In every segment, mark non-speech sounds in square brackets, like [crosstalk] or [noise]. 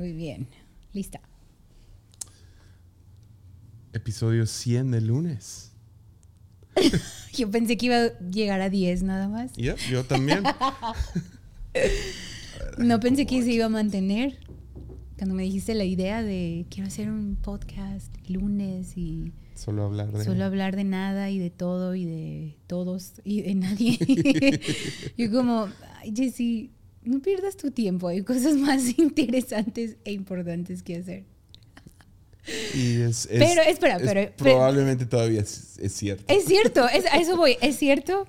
Muy bien. Lista. Episodio 100 de lunes. [laughs] Yo pensé que iba a llegar a 10 nada más. Yep, yo también. [laughs] No pensé que se iba a mantener. Cuando me dijiste la idea de quiero hacer un podcast lunes y Solo hablar de. solo hablar de nada y de todo y de todos y de nadie. [laughs] Yo como, ay Jessy, no pierdas tu tiempo, hay cosas [laughs] más interesantes e importantes que hacer. Y es, es- Pero, espera, es- pero- pero- Probablemente todavía es, es cierto. Es cierto, es, a eso voy, es cierto,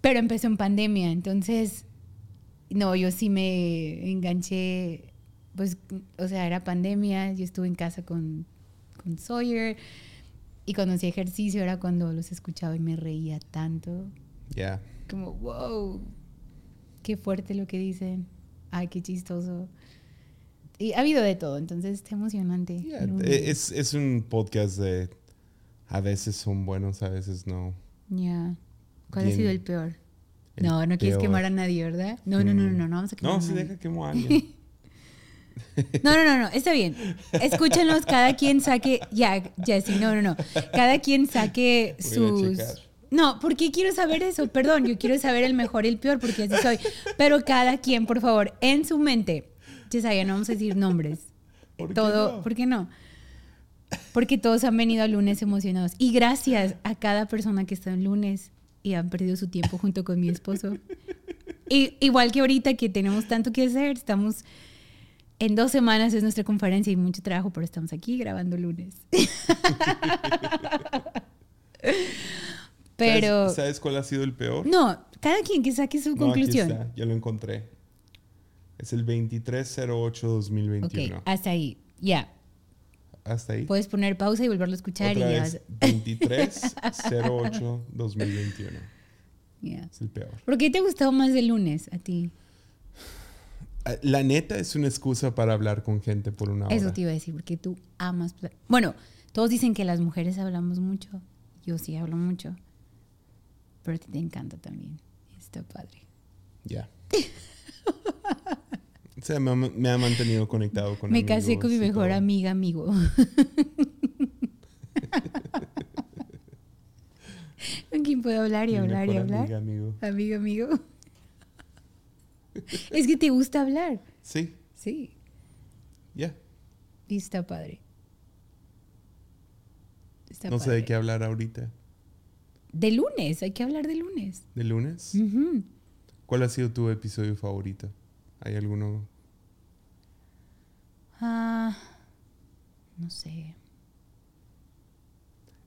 pero empezó en pandemia, entonces, no, yo sí me enganché, pues, o sea, era pandemia, yo estuve en casa con, con Sawyer y cuando hacía ejercicio era cuando los escuchaba y me reía tanto, Ya. como, wow, qué fuerte lo que dicen, ay, qué chistoso. Y ha habido de todo, entonces está emocionante. No, e- Es, es un podcast de. A veces son buenos, a veces no. Ya. ¿Cuál ha sido el peor? El no, no quieres peor. quemar a nadie, ¿verdad? No, no, no, no, no, no vamos a quemar No, a nadie. deja que a alguien. [laughs] No, no, no, no, está bien. Escúchenlos, cada quien saque. Ya, Jessy, no, no, no. Cada quien saque Voy sus. No, ¿por qué quiero saber eso? Perdón, yo quiero saber el mejor y el peor, porque así soy. Pero cada quien, por favor, en su mente. Yesaya, no vamos a decir nombres. ¿Por qué Todo, no? ¿por qué no? Porque todos han venido al lunes emocionados. Y gracias a cada persona que está en lunes y han perdido su tiempo junto con mi esposo. Y, igual que ahorita que tenemos tanto que hacer, estamos en dos semanas es nuestra conferencia y mucho trabajo, pero estamos aquí grabando lunes. [laughs] pero ¿Sabes, sabes cuál ha sido el peor? no, cada quien que saque su No, aquí conclusión. está, ya lo encontré. Es el ok, 2308-2021. hasta ahí. Ya. Hasta ahí. Puedes poner pausa y volverlo a escuchar Otra y ya. vez, 2308-2021. [laughs] ya. Es el peor. ¿Por qué te gustado más el lunes a ti? Ah, La neta es una excusa para hablar con gente por una hora. Eso te iba a decir, porque tú amas. Bueno, todos dicen que las mujeres hablamos mucho. Yo sí hablo mucho. Pero a ti te encanta también. Está padre. Ya. [laughs] o sea, me ha, me ha mantenido conectado con Me casé con mi mejor todo. amiga, amigo. [laughs] ¿Con quién puedo hablar y Mi hablar y hablar? amiga, amigo. Amigo, amigo. es que te gusta hablar. Sí, Sí. ya. Y está padre. Está No sé de padre. qué hablar ahorita. De lunes, hay que hablar de lunes. ¿De lunes? ¿Cuál ha sido tu episodio favorito? ¿Hay alguno? Ah, no sé.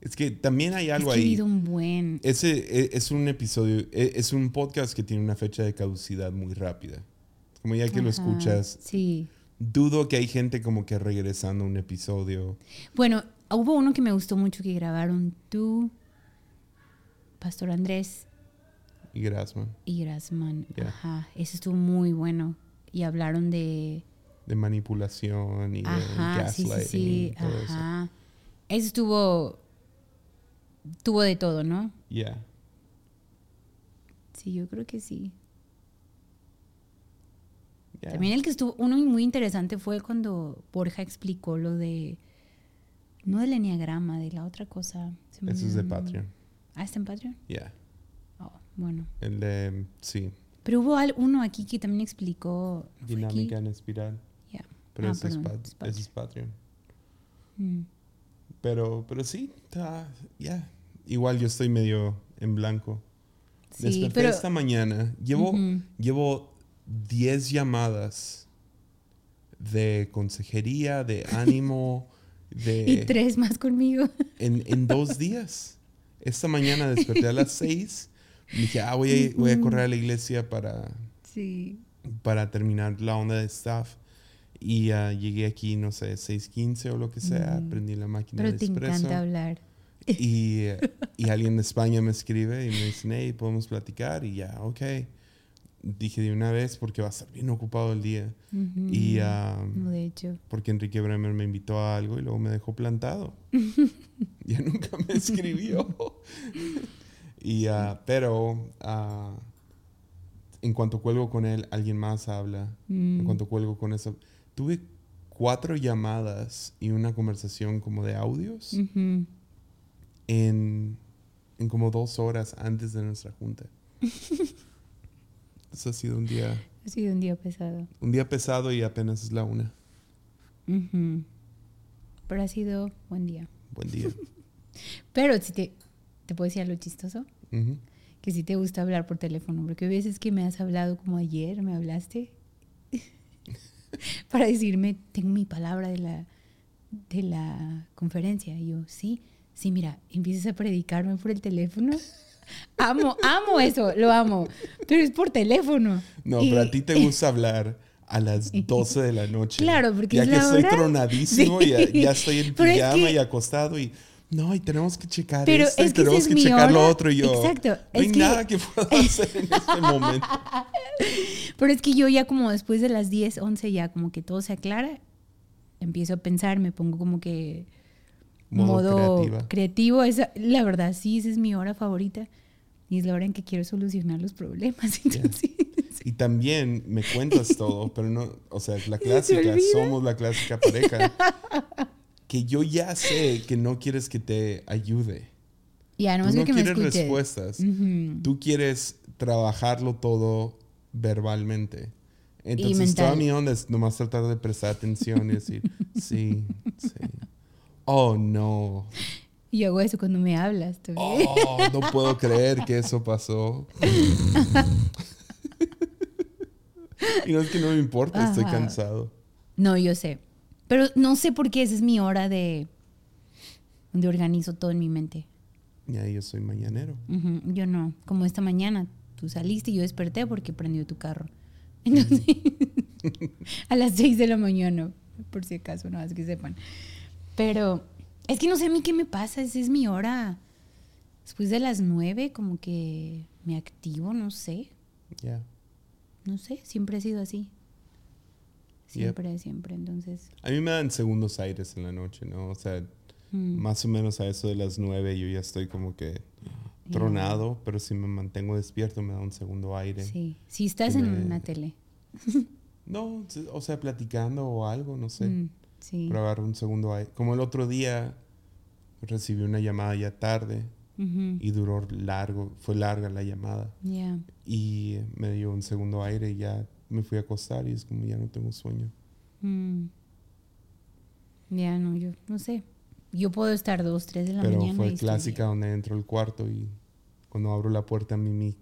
Es que también hay Es algo que he ahí. habido un buen. Ese e- es un episodio, e- es un podcast que tiene una fecha de caducidad muy rápida. Como ya que lo escuchas, Sí. dudo que hay gente como que regresando a un episodio. Bueno, hubo uno que me gustó mucho que grabaron tú, Pastor Andrés Y Grasman, y Grasman. Ajá, ese estuvo muy bueno. Y hablaron de. de manipulación y de Ajá, sí, sí, gaslighting sí. todo eso. Ajá. Ese estuvo. Tuvo de todo, ¿no? Ya. Sí, yo creo que sí. También el que estuvo, uno muy interesante fue cuando Borja explicó lo de, no del enneagrama, de la otra cosa. Se me Eso es de. Patreon. Ah, está en Patreon. Ya. Oh, bueno. El de, sí, Pero hubo uno aquí que también explicó. dinámica en espiral. Ya. Pero Ah, ese, es perdón, Pat- es Patreon. ese es Patreon. Mm. Pero, pero sí, ya. Igual yo estoy medio en blanco. Sí, Desperté pero. esta mañana. Llevo, Ujú. llevo 10 llamadas de consejería, de ánimo, [laughs] de... Y tres más conmigo. en, en dos días. Esta mañana desperté a las [laughs] 6. Dije, ah, voy a, voy a correr a la iglesia para, Sí. para terminar la onda de staff. Y ah, llegué aquí, no sé, 6.15 o lo que sea. Ujú. Prendí la máquina Pero de te espresso. encanta hablar. Y, [laughs] y alguien de España me escribe y me dice, hey, podemos platicar. Y ya, ok. Dije de una vez porque va a estar bien ocupado el día. Ujú. Y No, de hecho. porque Enrique Bremer me invitó a algo y luego me dejó plantado. [laughs] ya nunca me escribió. [laughs] y, ah, pero ah, en cuanto cuelgo con él, alguien más habla. En Mm. cuanto cuelgo con eso, tuve cuatro llamadas y una conversación como de audios Ujú. en, en como dos horas antes de nuestra junta. [laughs] Ha sido un día, Ha sido un día pesado. un día pesado y apenas es la una. Pero ha sido buen día. Buen día. [laughs] Pero si te, te puedo decir algo chistoso, que si te gusta hablar por teléfono, porque hay veces que me has hablado como ayer, me hablaste, [laughs] para decirme, tengo mi palabra de la, de la conferencia. Y yo, sí, sí, mira, empiezas a predicarme por el teléfono. Amo, amo eso, lo amo. Pero es por teléfono. No, Y- pero a ti te [laughs] gusta hablar a las 12 de la noche. Claro, porque ya es que la estoy hora. tronadísimo, Sí. ya, ya estoy en Pero es pijama que- y acostado y no, y tenemos que checar Pero esto y es que esa tenemos que checar lo otro y yo. Exacto, No hay que- nada que pueda [laughs] hacer en este momento. [laughs] Pero es que yo ya como después de las 10, 11 ya como que todo se aclara, empiezo a pensar, me pongo como que Modo modo, creativo. Esa, la verdad, sí, esa es mi hora favorita. Y es la hora en que quiero solucionar los problemas. [laughs] Entonces, Y también me cuentas todo, [laughs] pero no, o sea, la clásica, somos la clásica pareja. Que yo ya sé que no quieres que te ayude. ya, Tú nomás no que me quieres escuches. respuestas. Ujú. Tú quieres trabajarlo todo verbalmente. Entonces, toda mi onda es nomás tratar de prestar atención y decir, sí, sí. Oh, no. Y yo hago eso cuando me hablas. también. Oh, no puedo creer que eso pasó. [laughs] y no es que no me importa, estoy Ajá. cansado. No, yo sé. Pero no sé por qué esa es mi hora de, de organizo todo en mi mente. Y ahí yo soy mañanero. Yo no. Como esta mañana, tú saliste y yo desperté porque prendió tu carro. Entonces, [laughs] a las 6 de la mañana, por si acaso, no, es que sepan. Pero es que no sé a mí qué me pasa, esa es mi hora. Después de las 9, como que me activo, no sé. Ya. No sé, siempre he sido así. Siempre, siempre. Entonces, A mí me dan segundos aires en la noche, ¿no? O sea, mm, más o menos a eso de las nueve yo ya estoy como que tronado, pero si me mantengo despierto me da un segundo aire. sí. Si estás en me- una tele. [laughs] No, o sea, platicando o algo, no sé. Mm, sí. Pero agarro un segundo aire. Como el otro día recibí una llamada ya tarde Ujú, y duró largo, fue larga la llamada. Ya. Y me dio un segundo aire y ya me fui a acostar y es como ya no tengo sueño. Mm. Ya, no, yo no sé. Yo puedo estar dos, tres de la Pero mañana. y fue clásica donde entro al cuarto y cuando abro la puerta a Mimi,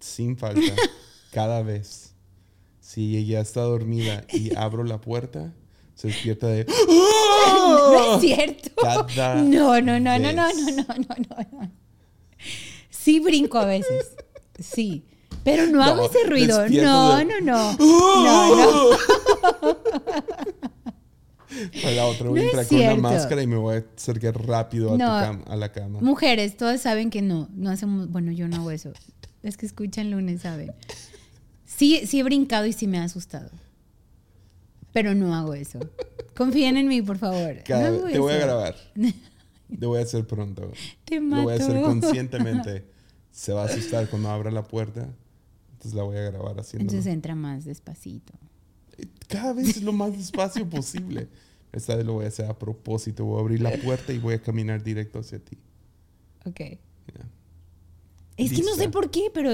sin falta, [laughs] cada vez, si ella está dormida y abro la puerta, se despierta de... [laughs] No es cierto. Cada No, no, no, no, no, no, no, no, no. Sí brinco a veces. Sí. Pero no, hago No, ese ruido. despierto No, de- no, no. No, no. [laughs] A la otra voy No a entrar con una cierto. máscara y me voy a acercar rápido a, tu No. cam- a la cama. Mujeres, todas saben que no. No hacemos. Bueno, yo no hago eso. Es que escuchan lunes, saben. Sí, sí he brincado y sí me ha asustado. Pero no hago eso. Confíen en mí, por favor. Cada- No hago te voy a grabar. [laughs] Lo voy a hacer pronto. Te Lo mato. voy a hacer conscientemente. [laughs] Se va a asustar cuando abra la puerta. Entonces la voy a grabar haciendo. Entonces entra más despacito. Cada vez lo más despacio [laughs] posible. Esta vez lo voy a hacer a propósito. Voy a abrir la puerta y voy a caminar directo hacia ti. Ok. Ya. Es que no sé por qué, pero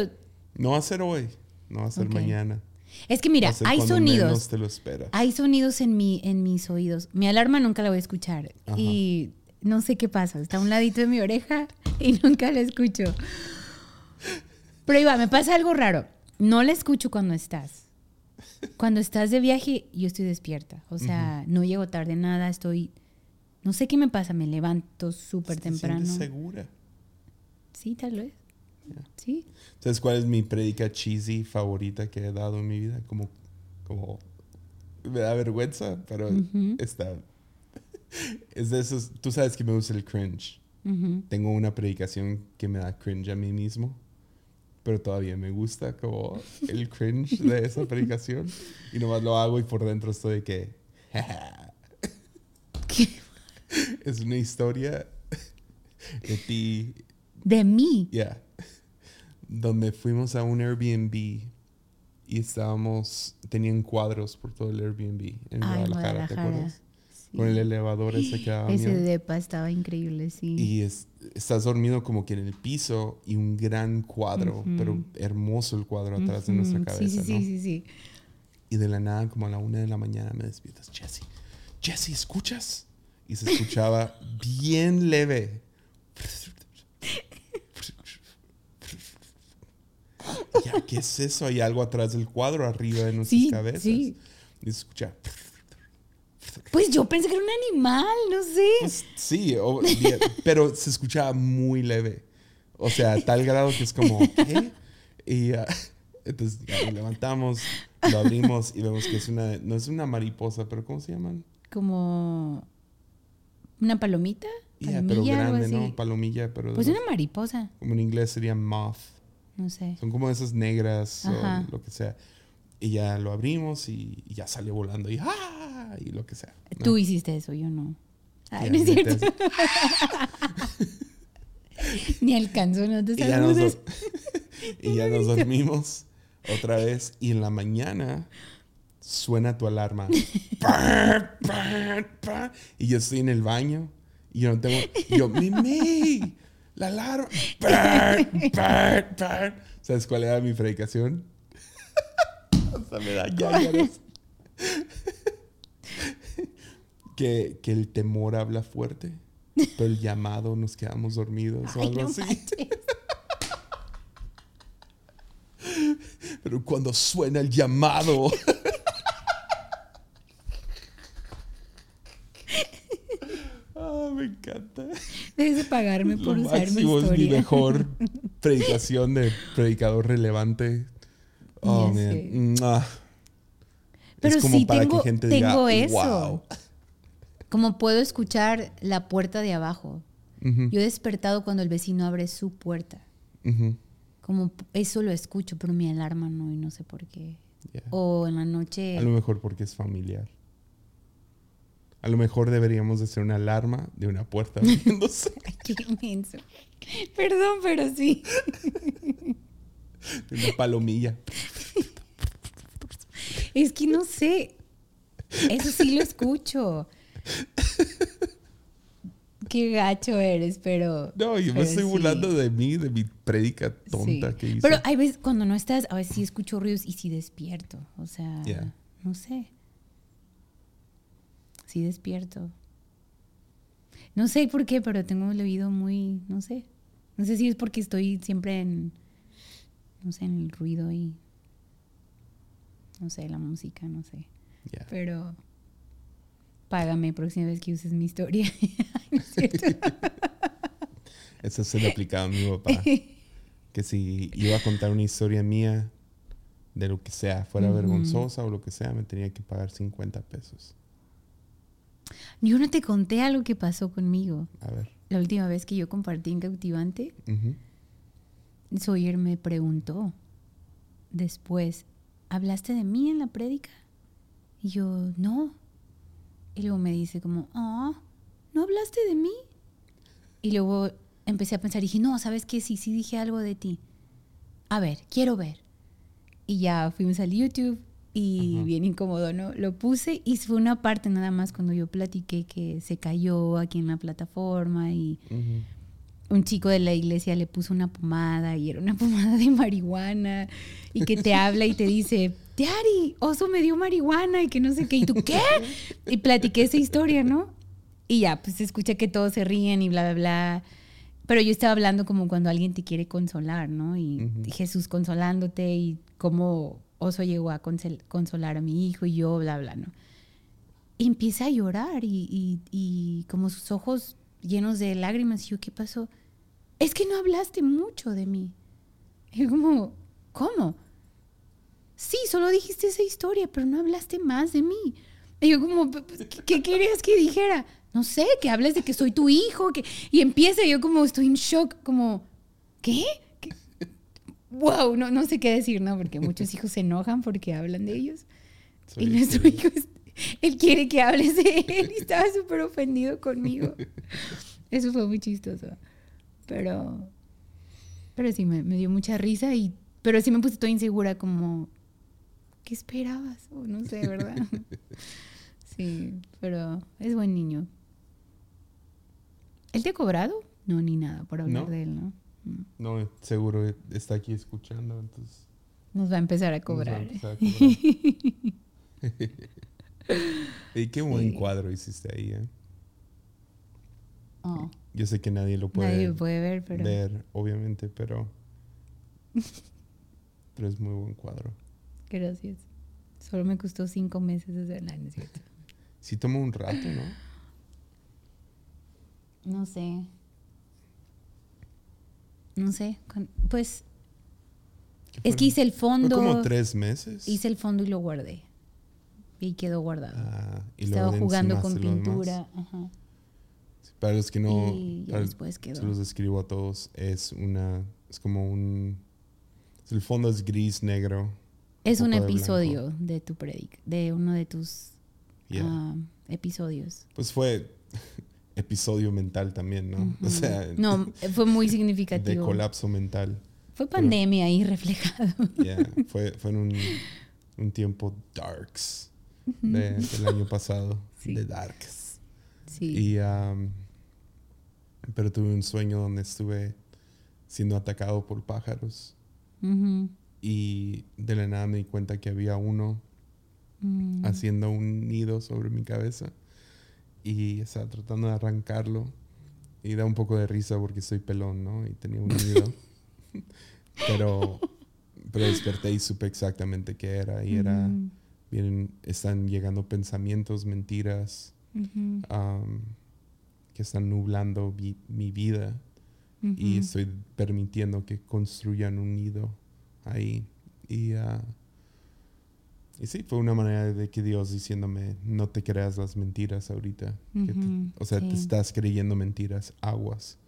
No va a ser hoy. No va a ser mañana. Es que mira, hay sonidos. te lo. Hay sonidos en, mi, en mis oídos. Mi alarma nunca la voy a escuchar. Ajá. Y no sé qué pasa. Está a un ladito de mi oreja y [laughs] nunca la escucho. Pero Iba, me pasa algo raro. No la escucho cuando estás. Cuando estás de viaje, yo estoy despierta. O sea, no llego tarde nada, estoy... No sé qué me pasa, me levanto súper ¿Te sientes temprano. segura? Sí, tal vez. Sí. ¿Sabes cuál es mi predica cheesy favorita que he dado en mi vida? Como, como me da vergüenza, pero Ujú. está. [laughs] Es de esos. Tú sabes que me gusta el cringe. Ujú. Tengo una predicación que me da cringe a mí mismo, pero todavía me gusta como el cringe de esa [laughs] predicación. Y nomás lo hago y por dentro estoy de que. [laughs] ¿Qué? es una historia de ti De mí. Ya. Donde fuimos a un Airbnb y estábamos, tenían cuadros por todo el Airbnb en en Guadalajara, ¿te acuerdas? Sí. Con el elevador ese que daba Ese miedo. depa estaba increíble, sí. Y es- estás dormido como que en el piso y un gran cuadro, pero hermoso el cuadro atrás de nuestra cabeza, Sí, sí, ¿no? sí, sí, sí. Y de la nada, como a la una de la mañana, me despiertas, Jesse, Jesse, ¿escuchas? Y se escuchaba [laughs] bien leve. Ya, ¿qué es eso? Hay algo atrás del cuadro, arriba de nuestras Sí, cabezas. sí. Y se escucha. Pues yo pensé que era un animal, no sé. Pues, sí, o- pero se escuchaba muy leve. O sea, a tal grado que es como, ¿qué? Y ah, entonces ya levantamos, lo abrimos y vemos que es una, no es una mariposa, pero ¿cómo se llaman? Como una palomita. Pero palomilla, algo grande, así. ¿no? Palomilla, pero Pues una mariposa, como en inglés sería moth. No sé. Son como esas negras Ajá. o lo que sea. Y ya lo abrimos y, y ya salió volando y ¡ah! Y lo que sea. ¿no? Tú hiciste eso, yo no. Ay, no es cierto. [laughs] Ni alcanzó, no te Y ya, nos, saludes. [laughs] y ya nos dormimos otra vez. Y en la mañana suena tu alarma. [laughs] Y yo estoy en el baño. Y yo no tengo. y yo, Mimi, la alarma. Pa, pa, pa". ¿Sabes cuál era mi predicación? Hasta me da que, que el temor habla fuerte. Pero el llamado nos quedamos dormidos o algo no así. Pero cuando suena el llamado. Ah, me encanta. Debes de pagarme por Lo usar mi máximo es mi historia. mejor [laughs] predicación de predicador relevante. Oh, man. Pero es como sí para tengo, que gente tengo diga, eso. wow. Como puedo escuchar la puerta de abajo. Yo he despertado cuando el vecino abre su puerta. Como eso lo escucho, pero mi alarma no, y no sé por qué. yeah. O en la noche. A lo mejor porque es familiar. A lo mejor deberíamos de hacer una alarma de una puerta abriéndose. [laughs] Qué inmenso. Perdón, pero sí. una palomilla. Es que no sé. Eso sí lo escucho. Qué gacho eres, pero. No, yo me estoy sí. burlando de mí, de mi prédica tonta Sí. que hice. Pero hay veces cuando no estás, a veces sí escucho ruidos y sí despierto. O sea, Yeah. no sé. Sí despierto. No sé por qué, pero tengo el oído muy, no sé. No sé si es porque estoy siempre en, no sé, en el ruido y, no sé, la música, no sé. Pero págame próxima vez que uses mi historia. [laughs] No es cierto. [laughs] Eso se le aplicaba a mi papá. [laughs] Que si iba a contar una historia mía de lo que sea, fuera vergonzosa o lo que sea, me tenía que pagar 50 pesos. Yo no te conté algo que pasó conmigo. A ver. La última vez que yo compartí en Cautivante. Sawyer me preguntó después, ¿hablaste de mí en la prédica? Y yo, no. Y luego me dice como, ah, ¿no hablaste de mí? Y luego empecé a pensar, dije, no, ¿sabes qué? Sí, sí dije algo de ti. A ver, quiero ver. Y ya fuimos al YouTube y Ajá. bien incómodo, ¿no? Lo puse y fue una parte nada más cuando yo platiqué que se cayó aquí en la plataforma y un chico de la iglesia le puso una pomada y era una [laughs] pomada de marihuana y que te habla y te dice, Daddy, Oso me dio marihuana y que no sé qué, y tú, ¿qué? Y platiqué esa historia, ¿no? Y ya, pues se escucha que todos se ríen y bla, bla, bla. Pero yo estaba hablando como cuando alguien te quiere consolar, ¿no? Y. Jesús consolándote y cómo Oso llegó a consolar a mi hijo y yo, bla, bla, ¿no? Y empieza a llorar y, y- como sus ojos llenos de lágrimas. Yo, ¿qué pasó? Es que no hablaste mucho de mí. Y como, ¿cómo? Sí, solo dijiste esa historia, pero no hablaste más de mí. Y yo como, "P- p- ¿qué, querías que dijera? No sé, que hables de que soy tu hijo. Que... Y empieza yo como estoy en shock, como, ¿qué? Wow, no, no sé qué decir, ¿no? Porque muchos hijos se enojan porque hablan de ellos. Y nuestro hijo, él quiere que hables de él y estaba súper ofendido conmigo. Eso fue muy chistoso. Pero, pero sí, me, me dio mucha risa y, pero sí me puse toda insegura como, ¿qué esperabas? O no sé, ¿verdad? [laughs] sí, pero es buen niño. ¿Él te ha cobrado? No, ni nada por hablar No. de él, ¿no? No, seguro está aquí escuchando, entonces. Nos va a empezar a cobrar. empezar a cobrar. [laughs] y qué buen Sí. cuadro hiciste ahí, ¿eh? Oh, Yo sé que nadie lo puede, nadie puede ver, pero ver, obviamente, pero. [laughs] pero es muy buen cuadro. gracias. Solo me costó cinco meses hacerla, ¿no es cierto? Sí toma un rato, ¿no? No sé. No sé. Pues ¿Qué es que hice el Fue fondo. como tres meses. Hice el fondo y lo guardé. Y quedó guardado. Ah, y Estaba jugando con pintura. Ajá. Sí, Para los que no, y ya después quedó. se los describo a todos, es una, es como un, el fondo es gris negro. Es un episodio de tu predic, de uno de tus Yeah. ah, episodios. Pues fue episodio mental también, ¿no? [laughs] O sea, no, fue muy de significativo. colapso mental. Fue pandemia ahí reflejado. Yeah, fue, fue en un, un tiempo darks de- del año pasado, Sí. de darks. Sí. Y, um, pero tuve un sueño donde estuve siendo atacado por pájaros y de la nada me di cuenta que había uno Mm. haciendo un nido sobre mi cabeza y estaba tratando de arrancarlo y da un poco de risa porque soy pelón, ¿no? Y tenía un nido. [laughs] pero, pero desperté y supe exactamente qué era y era, Ujú. vienen, están llegando pensamientos, mentiras que están nublando vi- mi vida y estoy permitiendo que construyan un nido ahí. Y, ah, y sí, fue una manera de que Dios diciéndome, no te creas las mentiras ahorita. que te- Ujú, o sea, te estás creyendo mentiras, aguas.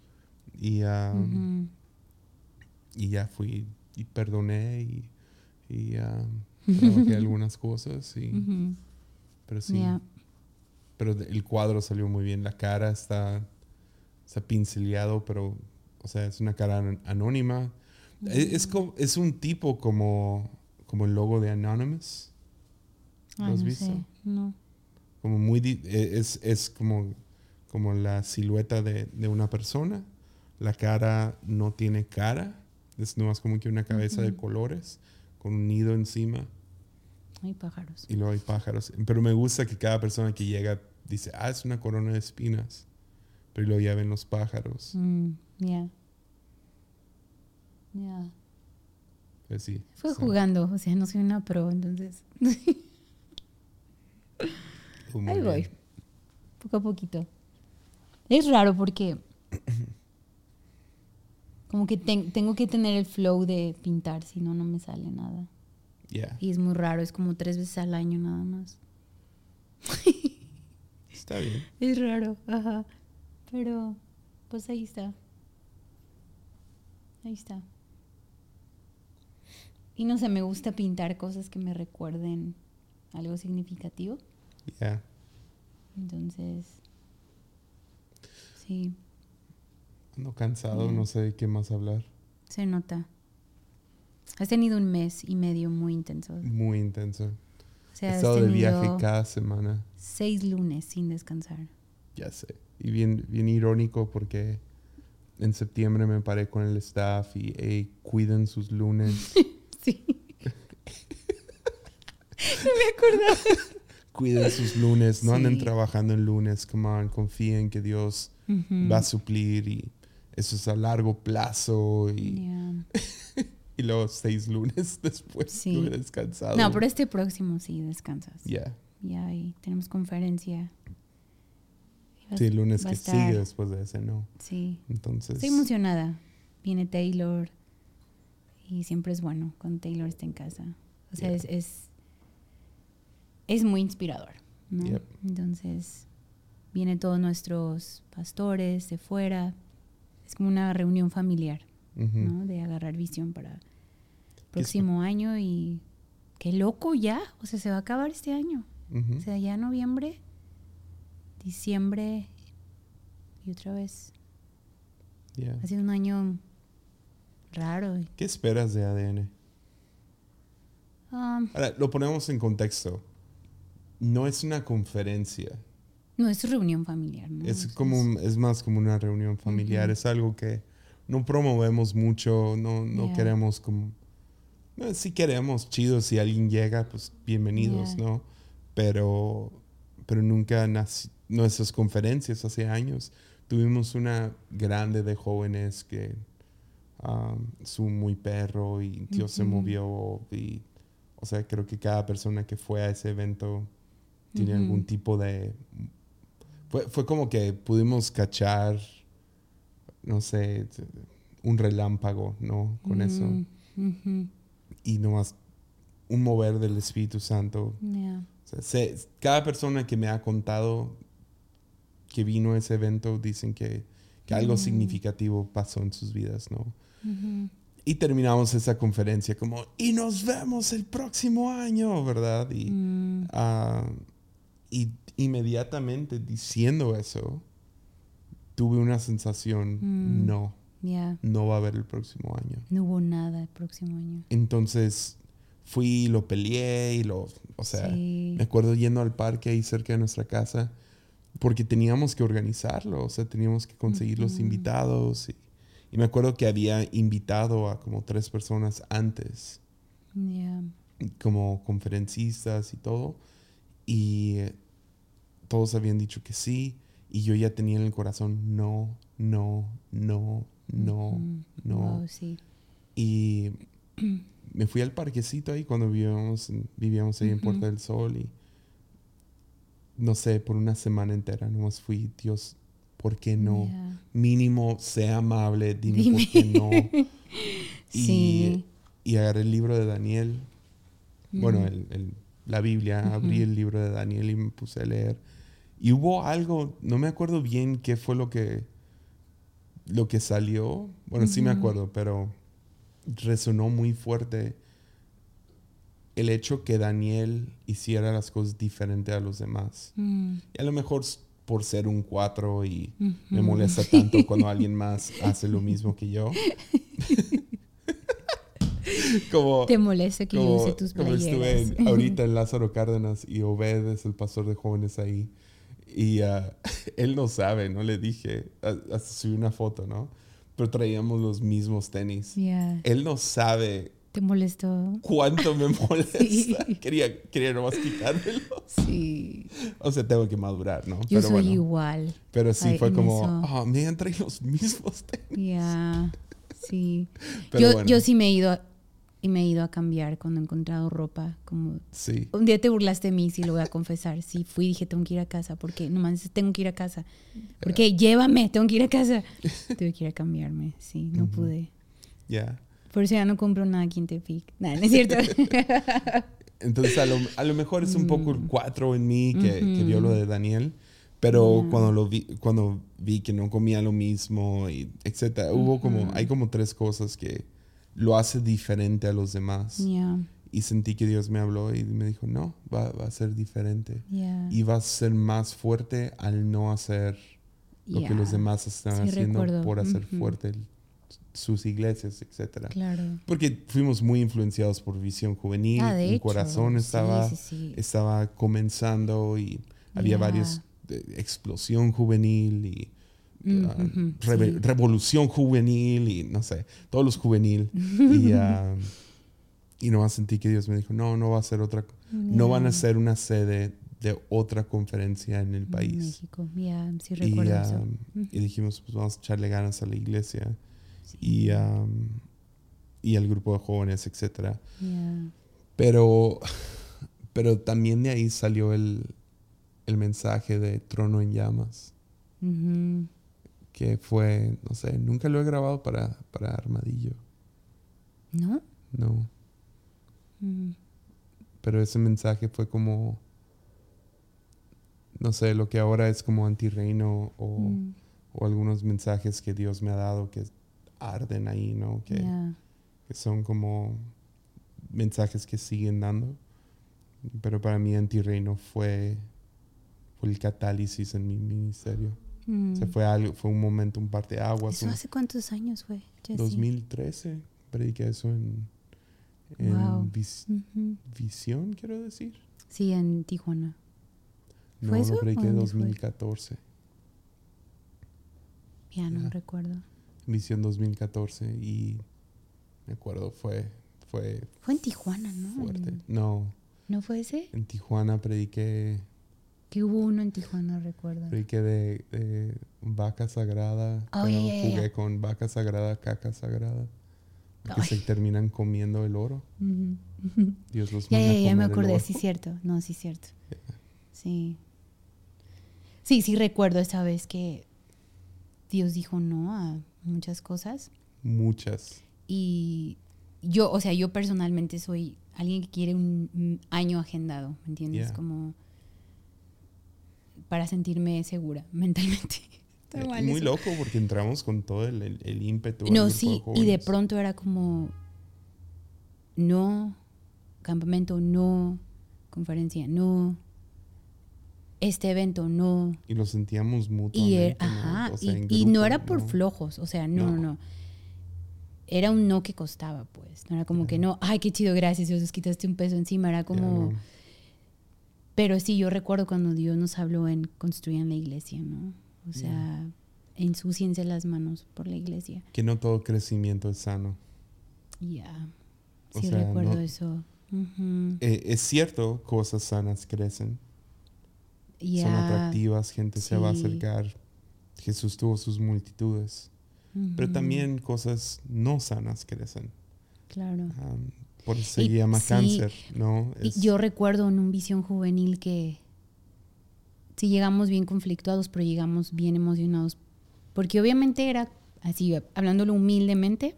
Y, Ujú. y ya fui y perdoné y, y ah, [laughs] trabajé algunas cosas. Y, pero sí, pero el cuadro salió muy bien. La cara está, está pincelado, pero, o sea, es una cara an- anónima. E- Es, es un tipo como, como el logo de Anonymous. ¿Lo has no visto? sé. No. Como muy, e- es, es como, como la silueta de, de una persona. La cara no tiene cara. Es nomás como que una cabeza de colores con un nido encima. Hay pájaros. Y luego hay pájaros. Pero me gusta que cada persona que llega dice, ah, es una corona de espinas. Pero luego ya ven los pájaros. Mm, Ya. Ya. Pues sí. Fue jugando, o sea, no soy una pro, entonces. [laughs] fue muy Ahí voy. Poco a poquito. Es raro porque. [clears throat] Como que ten- tengo que tener el flow de pintar, si no, no me sale nada. Ya, Y es muy raro, es como tres veces al año nada más. [laughs] está bien. Es raro, ajá. Pero, pues ahí está. Ahí está. Y no sé, me gusta pintar cosas que me recuerden algo significativo. Ya. Entonces, sí, Ando cansado, no sé de qué más hablar. se nota. Has tenido un mes y medio muy intenso. Muy intenso. O He sea, estado de viaje cada semana. seis lunes sin descansar. Ya sé. Y bien, bien irónico porque en septiembre me paré con el staff y hey, cuiden sus lunes. [laughs] Sí. no [laughs] me acordaba. Cuiden sus lunes. No anden trabajando en lunes. Come on, confíen que Dios va a suplir y eso es a largo plazo. Y, [laughs] y luego seis lunes [laughs] después Sí. descansado. No, pero este próximo sí descansas. Ya. Ya, y tenemos conferencia. Va- Sí, el lunes que estar- sigue después de ese, no. Sí. Entonces. Estoy emocionada. Viene Taylor. Y siempre es bueno cuando Taylor está en casa. O sea, Yeah. es, es, es muy inspirador. ¿no? Yep. Entonces, vienen todos nuestros pastores de fuera. Es como una reunión familiar. ¿no? De agarrar visión para el próximo año. Y qué loco ya. O sea, se va a acabar este año. O sea, ya noviembre, diciembre y otra vez. Ha sido un año raro. ¿Qué esperas de ADN? Um, Ahora, lo ponemos en contexto. No es una conferencia. no, es reunión familiar, ¿no? Es como un- es más como una reunión familiar. Es algo que no promovemos mucho, no, no Yeah. queremos como... no, sí queremos, chido, si alguien llega, pues bienvenidos, Yeah. ¿no? Pero, pero nunca nací, nuestras conferencias hace años, tuvimos una grande de jóvenes que um, su muy perro y Dios se movió y, o sea, creo que cada persona que fue a ese evento tiene algún tipo de fue, fue como que pudimos cachar, no sé, un relámpago, ¿no? Con eso. mm, ujú, Y nomás un mover del Espíritu Santo. yeah. O sea, sé- cada persona que me ha contado que vino a ese evento dicen que, que algo Mm. significativo pasó en sus vidas, ¿no? Y terminamos esa conferencia como, y nos vemos el próximo año, ¿verdad? Y, Mm, Ah, y inmediatamente diciendo eso, tuve una sensación, Mm. no, yeah. no va a haber el próximo año. No hubo nada el próximo año. Entonces fui lo peleé y lo, o sea, Sí. me acuerdo yendo al parque ahí cerca de nuestra casa, porque teníamos que organizarlo, o sea, teníamos que conseguir los invitados. Y, y me acuerdo que había invitado a como tres personas antes. Yeah. como conferencistas y todo. Y todos habían dicho que sí. Y yo ya tenía en el corazón, no, no, no, no, no. Wow, sí. Y me fui al parquecito ahí cuando vivíamos, vivíamos ahí en. Puerta del Sol. Y no sé, por una semana entera nomás fui, Dios, ¿por qué no? Yeah. Mínimo, sea amable, dime, Dime. por qué no. [laughs] y, Sí. y agarré el libro de Daniel bueno, el- la Biblia, abrí Ujú. el libro de Daniel y me puse a leer. Y hubo algo, no me acuerdo bien qué fue lo que, lo que salió. Bueno, sí me acuerdo, pero resonó muy fuerte el hecho que Daniel hiciera las cosas diferente a los demás. Mm, Y a lo mejor por ser un cuatro y me molesta [laughs] tanto cuando alguien más hace lo mismo que yo. [laughs] [laughs] como, Te molesta que yo como, use tus como playeras. estuve en- ahorita en [laughs] Lázaro Cárdenas y Obed es el pastor de jóvenes ahí. Y ah, [laughs] él no sabe, no le dije, ah, hasta subí una foto, ¿no? Pero traíamos los mismos tenis. Yeah. Él no sabe ¿Te molestó? cuánto me molesta. Sí. Quería, quería nomás quitármelo. Sí. O sea, tengo que madurar, ¿no? Yo pero soy bueno. igual. Pero sí Ay, fue como, ah, me han traído los mismos tenis. Yeah. Sí. Pero yo, bueno. yo sí me he ido y me he ido a cambiar cuando he encontrado ropa. Como Sí. un día te burlaste de mí, sí lo voy a confesar. Sí, fui y dije, tengo que ir a casa. porque Nomás tengo que ir a casa. Porque llévame, tengo que ir a casa. Tuve que ir a cambiarme. Sí, no Ujú. pude. Ya. Por eso ya no compro nada aquí en Tepic. Nada, no es cierto. [laughs] Entonces, a lo, a lo mejor es un poco el cuatro en mí que, que vio lo Mm. De Daniel. Pero Ya. cuando lo vi, cuando vi que no comía lo mismo y etcétera, hubo como, hay como tres cosas que lo hace diferente a los demás. Ya, Y sentí que Dios me habló y me dijo, no, va, va a ser diferente. ya. Y va a ser más fuerte al no hacer lo que los demás están Sí, haciendo recuerdo. por hacer fuerte sus iglesias, etcétera. Claro. Porque fuimos muy influenciados por Visión Juvenil. Ah, de Mi hecho. corazón estaba, sí, sí. estaba comenzando y había varios eh, explosión juvenil y Sí. revolución juvenil y no sé, todos los juvenil. y, ah, [laughs] y nomás sentí que Dios me dijo, no, no va a ser otra, no van a ser una sede de otra conferencia en el país. México, ya, sí Y, recuerdo eso. y dijimos, pues vamos a echarle ganas a la iglesia y, ah, y al grupo de jóvenes, etcétera. Ya. Pero, pero también de ahí salió el, el mensaje de Trono en Llamas. Que fue, no sé, nunca lo he grabado para, para Armadillo, ¿No? no. Mm. Pero ese mensaje fue como, no sé, lo que ahora es como antirreino o, Mm. o algunos mensajes que Dios me ha dado que arden ahí, ¿no? Que, que son como mensajes que siguen dando. Pero para mí antirreino fue, fue el catálisis en mi ministerio. Mm. fue algo, fue un momento, un parteaguas. ¿Eso un- hace cuántos años fue? Jesse? 2013, prediqué eso en En Wow. vis-. Visión, quiero decir. Sí, en Tijuana. No, ¿Fue lo eso? prediqué ¿O en dónde fue? 2014. Ya no recuerdo. Visión 2014 y me acuerdo, fue, fue Fue en Tijuana, ¿no? fuerte. No, ¿No fue ese? en Tijuana prediqué, Que hubo uno en Tijuana, recuerdo. prediqué de, de vaca sagrada. Oh, pero ya. jugué con vaca sagrada, caca sagrada. Que se terminan comiendo el oro. Ujú, ujú. Dios los [laughs] Ya, manda ya, me acordé, sí, cierto. No, sí, cierto. Sí. Sí, sí recuerdo esa vez que Dios dijo no a muchas cosas. Muchas. Y yo, o sea, yo personalmente soy alguien que quiere un, año agendado, ¿me entiendes? Yeah. Como para sentirme segura [laughs] mentalmente. Está Eh, mal Muy eso. loco porque entramos con todo el, el- el ímpetu. No, grupo sí, y de pronto era como, no, campamento, no, conferencia, no, este evento, no. Y lo sentíamos Y, mutuamente. er- ajá, ¿no? O sea, y, en y no grupo, era por ¿no? flojos, o sea, no, no, No. Era un no que costaba, pues. No era como que no, ay, qué chido, gracias, Dios, quitaste un peso encima. Era como, no. Pero sí, yo recuerdo cuando Dios nos habló en construyan la iglesia, ¿no? O sea, ensúciense las manos por la iglesia. Que no todo crecimiento es sano. Ya. Sí, sea, recuerdo no- eso. Eh, es cierto, cosas sanas crecen. Son atractivas, gente se va a acercar. Jesús tuvo sus multitudes. Pero también cosas no sanas crecen. Claro. Por eso se Y llama sí, cáncer, ¿no? Y yo recuerdo en un visión juvenil que sí llegamos bien conflictuados, pero llegamos bien emocionados. Porque obviamente era así, hablándolo humildemente,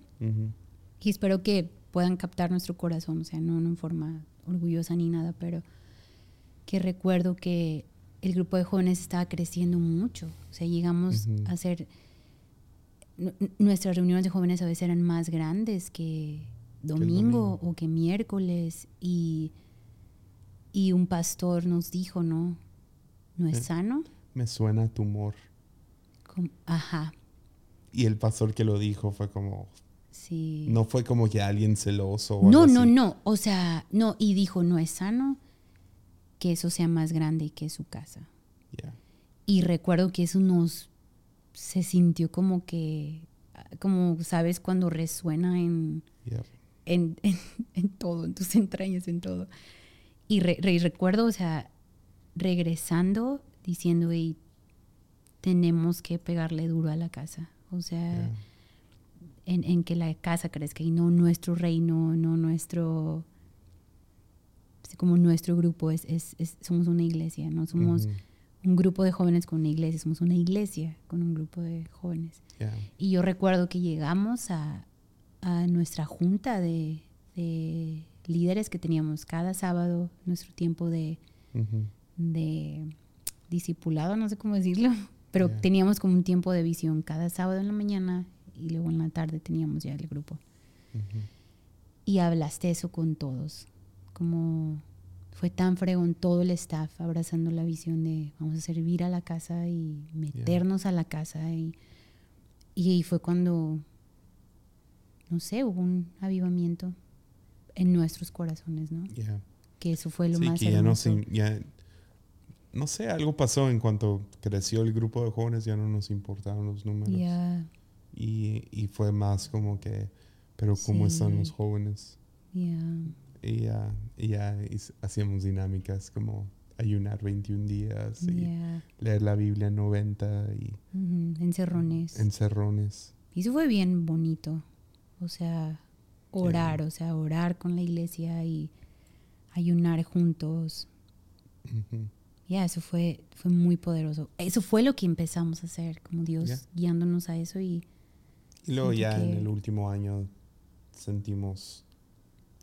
y espero que puedan captar nuestro corazón, o sea, no, no en forma orgullosa ni nada, pero que recuerdo que el grupo de jóvenes estaba creciendo mucho. O sea, llegamos a nu- Nuestras reuniones de jóvenes a veces eran más grandes que domingo, domingo. o que miércoles y, y un pastor nos dijo, ¿no? ¿No es Eh. sano? Me suena a tumor. Como- ajá, Y el pastor que lo dijo fue como... sí. No fue como que alguien celoso o No, no, así. no. O sea, no. Y dijo, no es sano que eso sea más grande que su casa. Ya. Y recuerdo que eso nos se sintió como que, como sabes, cuando resuena en. En, [laughs] en, en todo, en tus entrañas, en todo. Y, re- re- y recuerdo, o sea, regresando, diciendo, y tenemos que pegarle duro a la casa. O sea, en, en que la casa crezca y no nuestro reino, no nuestro, como nuestro grupo, es, es, es- somos una iglesia, no somos un grupo de jóvenes con una iglesia, somos una iglesia con un grupo de jóvenes. Ya. Y yo recuerdo que llegamos a, a nuestra junta de, de líderes que teníamos cada sábado, nuestro tiempo de, de discipulado, no sé cómo decirlo, [laughs] pero teníamos como un tiempo de visión cada sábado en la mañana y luego en la tarde teníamos ya el grupo. Y hablaste eso con todos, como fue tan fregón todo el staff abrazando la visión de vamos a servir a la casa y meternos a la casa y, y ahí fue cuando, no sé, hubo un avivamiento en nuestros corazones, ¿no? Ya. Que eso fue lo Sí, más que ya no, se- ya, no sé, algo pasó en cuanto creció el grupo de jóvenes, ya no nos importaban los números. Ya, Y, y fue más como que, pero ¿cómo están los jóvenes? ya, Y ya, y ya hacíamos dinámicas como ayunar 21 días y leer la Biblia 90 y Encerrones. encerrones. Y eso fue bien bonito. O sea, orar, o sea, orar con la iglesia y ayunar juntos. Ya, eso fue, fue muy poderoso. Eso fue lo que empezamos a hacer, como Dios guiándonos a eso y Y luego ya en el último año sentimos,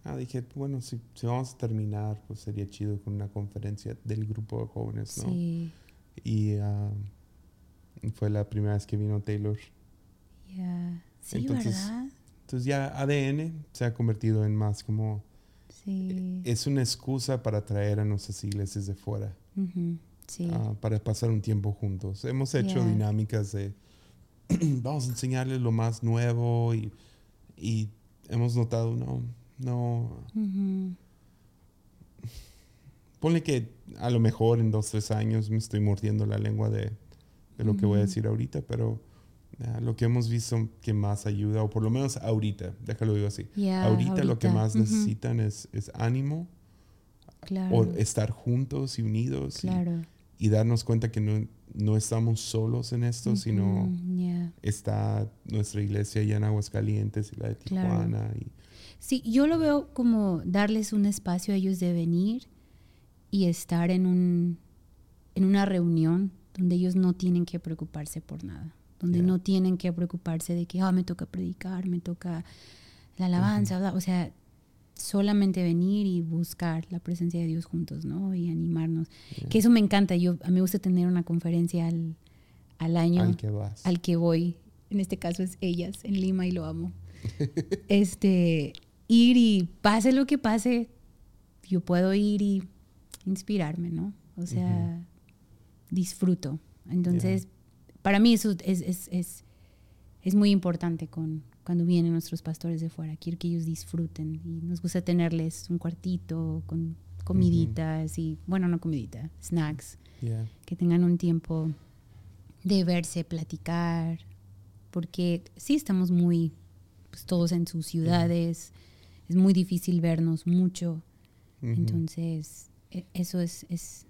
ah, dije, bueno, si, si vamos a terminar, pues sería chido con una conferencia del grupo de jóvenes, ¿no? sí, Y ah, fue la primera vez que vino Taylor. ya. Sí, Entonces, ¿verdad? Entonces ya ADN se ha convertido en más como, Sí. es una excusa para traer a nuestras iglesias de fuera, sí. ah, para pasar un tiempo juntos. Hemos hecho Yeah. dinámicas de, [clears throat] vamos a enseñarles lo más nuevo y, y hemos notado, no, no. Ujú. Ponle que a lo mejor en dos, tres años me estoy mordiendo la lengua de, de lo que voy a decir ahorita, pero lo que hemos visto que más ayuda, o por lo menos ahorita, déjalo digo así. Ahorita, lo que más necesitan es, es ánimo Claro. o estar juntos y unidos y- claro. y, darnos cuenta que no, no estamos solos en esto, sino está nuestra iglesia allá en Aguascalientes y la de Claro. Tijuana. Y, Sí, yo lo veo como darles un espacio a ellos de venir y estar en un en una reunión donde ellos no tienen que preocuparse por nada, donde Yeah. no tienen que preocuparse de que ah, me toca predicar, me toca la alabanza, bla", o sea, solamente venir y buscar la presencia de Dios juntos, ¿no? Y animarnos. Yeah. Que eso me encanta. Yo a mí me gusta tener una conferencia al, al año al que vas. al que voy, en este caso es ellas, en Lima y lo amo. [laughs] este, ir y pase lo que pase, yo puedo ir y inspirarme, ¿no? O sea, disfruto. Entonces, para mí eso es, es, es, es muy importante con, cuando vienen nuestros pastores de fuera. Quiero que ellos disfruten y nos gusta tenerles un cuartito con comiditas y, bueno, no comidita, snacks Yeah. que tengan un tiempo de verse, platicar, porque sí estamos muy pues, todos en sus ciudades, es muy difícil vernos mucho, entonces e- eso es, es,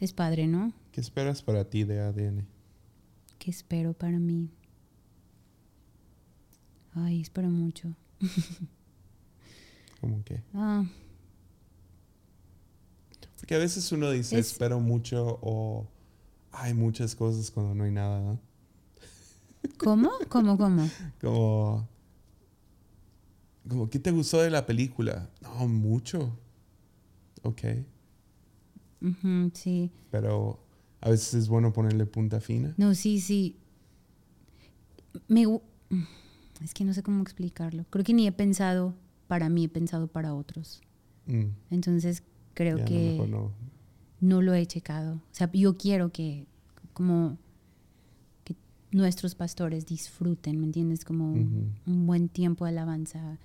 es padre, ¿no? ¿Qué esperas para ti de ADN? ¿Qué espero para mí? Ay, espero mucho. [laughs] Como que. Ah, Porque a veces uno dice, Es- espero mucho o hay muchas cosas cuando no hay nada, ¿no? ¿Cómo? ¿Cómo? ¿Cómo? [laughs] Como, como, ¿qué te gustó de la película? No, mucho. Ok. Ujú, sí. Pero a veces es bueno ponerle punta fina. No, sí, sí. Me, gu- es que no sé cómo explicarlo. Creo que ni he pensado para mí, he pensado para otros. Mm, Entonces creo ya, que no. no lo he checado. O sea, yo quiero que como que nuestros pastores disfruten, ¿me entiendes? Como un- buen tiempo de alabanza.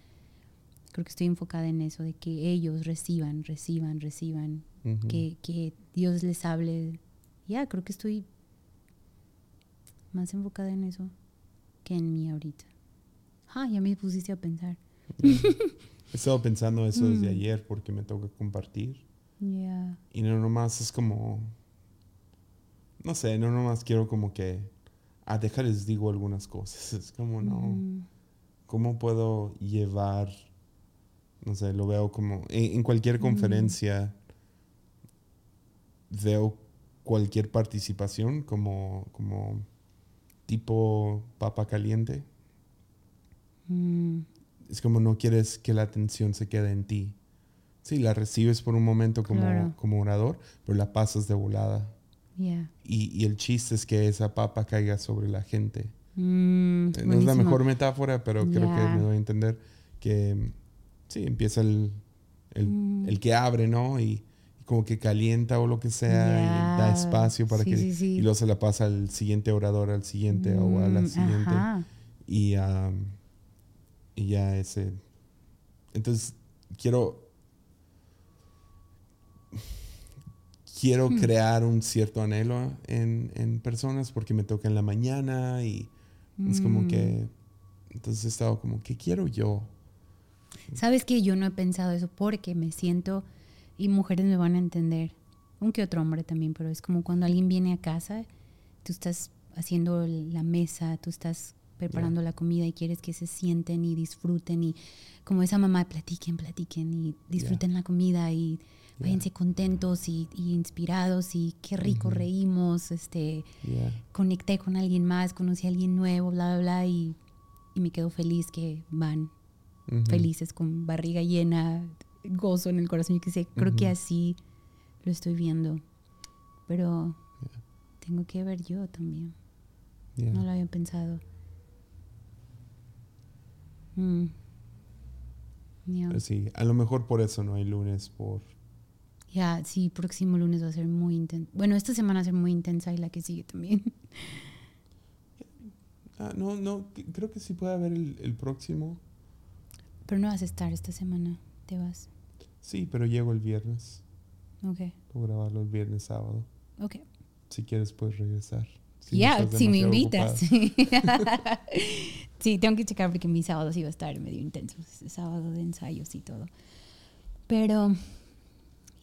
Creo que estoy enfocada en eso, de que ellos reciban, reciban, reciban, que, que Dios les hable. Ya, creo que estoy más enfocada en eso que en mí ahorita. Ah, ya me pusiste a pensar. [laughs] He estado pensando eso desde Mm. ayer porque me toca compartir. Ya. Y no nomás es como. No sé, no nomás quiero como que. Ah, déjales digo algunas cosas. [laughs] Es como no. Mm, ¿Cómo puedo llevar? No sé, lo veo como. En, en cualquier Mm. conferencia. Veo cualquier participación como. como tipo papa caliente. mm, Es como no quieres que la atención se quede en ti. Sí, la recibes por un momento como, Claro. como orador, pero la pasas de volada. ya. Y, y el chiste es que esa papa caiga sobre la gente. Mm, no es la mejor metáfora, pero creo que me doy a entender que mm, sí, empieza el, el, Mm. el que abre, ¿no? Y como que calienta o lo que sea, y da espacio para Sí, que... sí, sí. Y luego se la pasa al siguiente orador, al siguiente o a la Mm, siguiente. ajá. Y, am, y ya ese... Entonces, quiero... Quiero Hmm. crear un cierto anhelo en, en personas porque me toca en la mañana y es como Mm. que... Entonces he estado como, ¿qué quiero yo? Sabes que yo no he pensado eso porque me siento, y mujeres me van a entender, un que otro hombre también, pero es como cuando alguien viene a casa, tú estás haciendo la mesa, tú estás preparando la comida y quieres que se sienten y disfruten y como esa mamá, platiquen, platiquen y disfruten la comida y váyanse contentos y, y inspirados y qué rico reímos, este, conecté con alguien más, conocí a alguien nuevo, bla, bla, bla, y, y me quedo feliz que van felices, con barriga llena, gozo en el corazón. Yo que sé, creo que así lo estoy viendo. Pero tengo que ver yo también. Yeah. No lo había pensado. Mm. Ya, Pero sí, a lo mejor por eso no hay lunes, por... Ya, sí, próximo lunes va a ser muy intenso. Bueno, esta semana va a ser muy intensa y la que sigue también. [laughs] Ah, no, no, creo que sí puede haber el, el próximo. Pero no vas a estar esta semana. Te vas. Sí, pero llego el viernes. Ok. Puedo grabarlo el viernes, sábado. Ok. Si quieres, puedes regresar. Si Ya, estás si me invitas. [laughs] sí, tengo que checar porque mi sábado sí va a estar medio intenso. Es sábado de ensayos y todo. Pero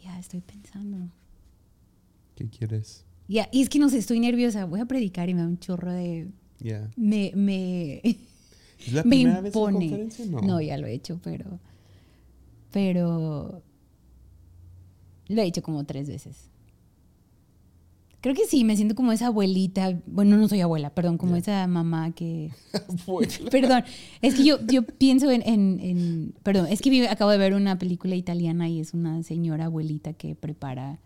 ya estoy pensando. ¿Qué quieres? Ya, y es que no sé, estoy nerviosa. Voy a predicar y me da un chorro de. Ya. Me. me ¿Es la [laughs] me primera vez en impone. conferencia? No. No, ya lo he hecho, pero. Pero. Lo he hecho como tres veces. Creo que sí, me siento como esa abuelita. Bueno, no soy abuela, perdón, como esa mamá que. [laughs] [laughs] Perdón, es que yo, yo pienso en, en- en- Perdón, es que vi- acabo de ver una película italiana y es una señora abuelita que prepara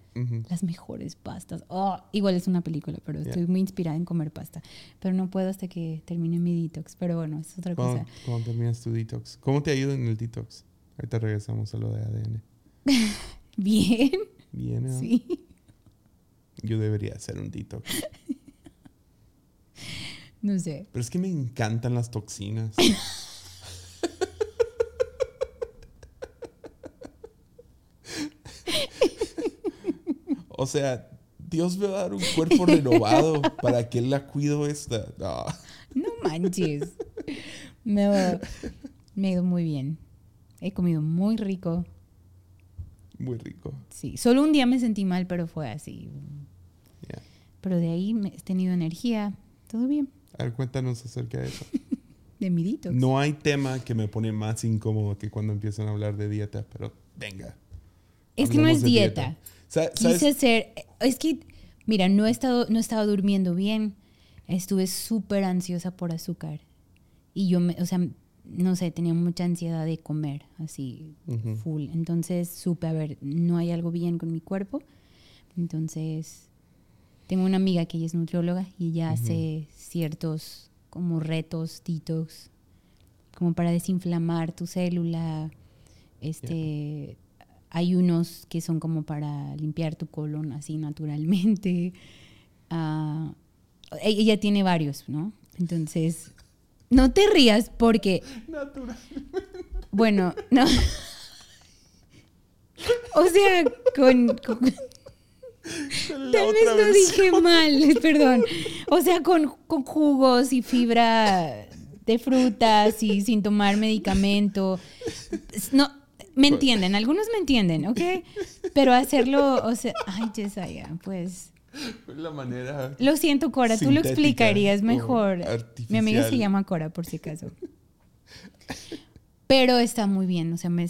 las mejores pastas. Oh, igual es una película, pero estoy muy inspirada en comer pasta. Pero no puedo hasta que termine mi detox. Pero bueno, es otra cosa. ¿Cuándo, cuándo terminas tu detox? ¿Cómo te ayuda en el detox? Ahorita regresamos a lo de ADN. [laughs] Bien, Bien, ¿eh? sí. Yo debería hacer un detox. [laughs] No sé. Pero es que me encantan las toxinas. [laughs] o sea, Dios me va a dar un cuerpo renovado para que Él la cuido esta. No. No manches. Me, me ha ido muy bien. He comido muy rico. Muy rico. Sí, solo un día me sentí mal, pero fue así. Ya. Pero de ahí me- he tenido energía. Todo bien. A ver, cuéntanos acerca de eso. [laughs] De mi detox. No hay tema que me pone más incómodo que cuando empiezan a hablar de dieta, pero venga. es que no es dieta. ¿Sabes? Quise hacer. Es que, mira, no he estado, no estaba durmiendo bien. Estuve súper ansiosa por azúcar. Y yo, me, o sea, no sé, tenía mucha ansiedad de comer, así, full. Entonces supe, a ver, no hay algo bien con mi cuerpo. Entonces, tengo una amiga que ella es nutrióloga y ella hace ciertos como retos, detox, como para desinflamar tu célula. Este, hay unos que son como para limpiar tu colon así naturalmente. [laughs] E- ella tiene varios, ¿no? Entonces, no te rías porque Natural. bueno, no. O sea, con, tal vez lo dije mal, perdón. O sea, con, con jugos y fibra de frutas y sin tomar medicamento. No, me entienden, algunos me entienden, ¿ok? Pero hacerlo, o sea, ay, Yesaya, pues. La manera. Lo siento, Cora, tú lo explicarías mejor. Mi amiga se llama Cora, por si acaso. Pero está muy bien, o sea, me...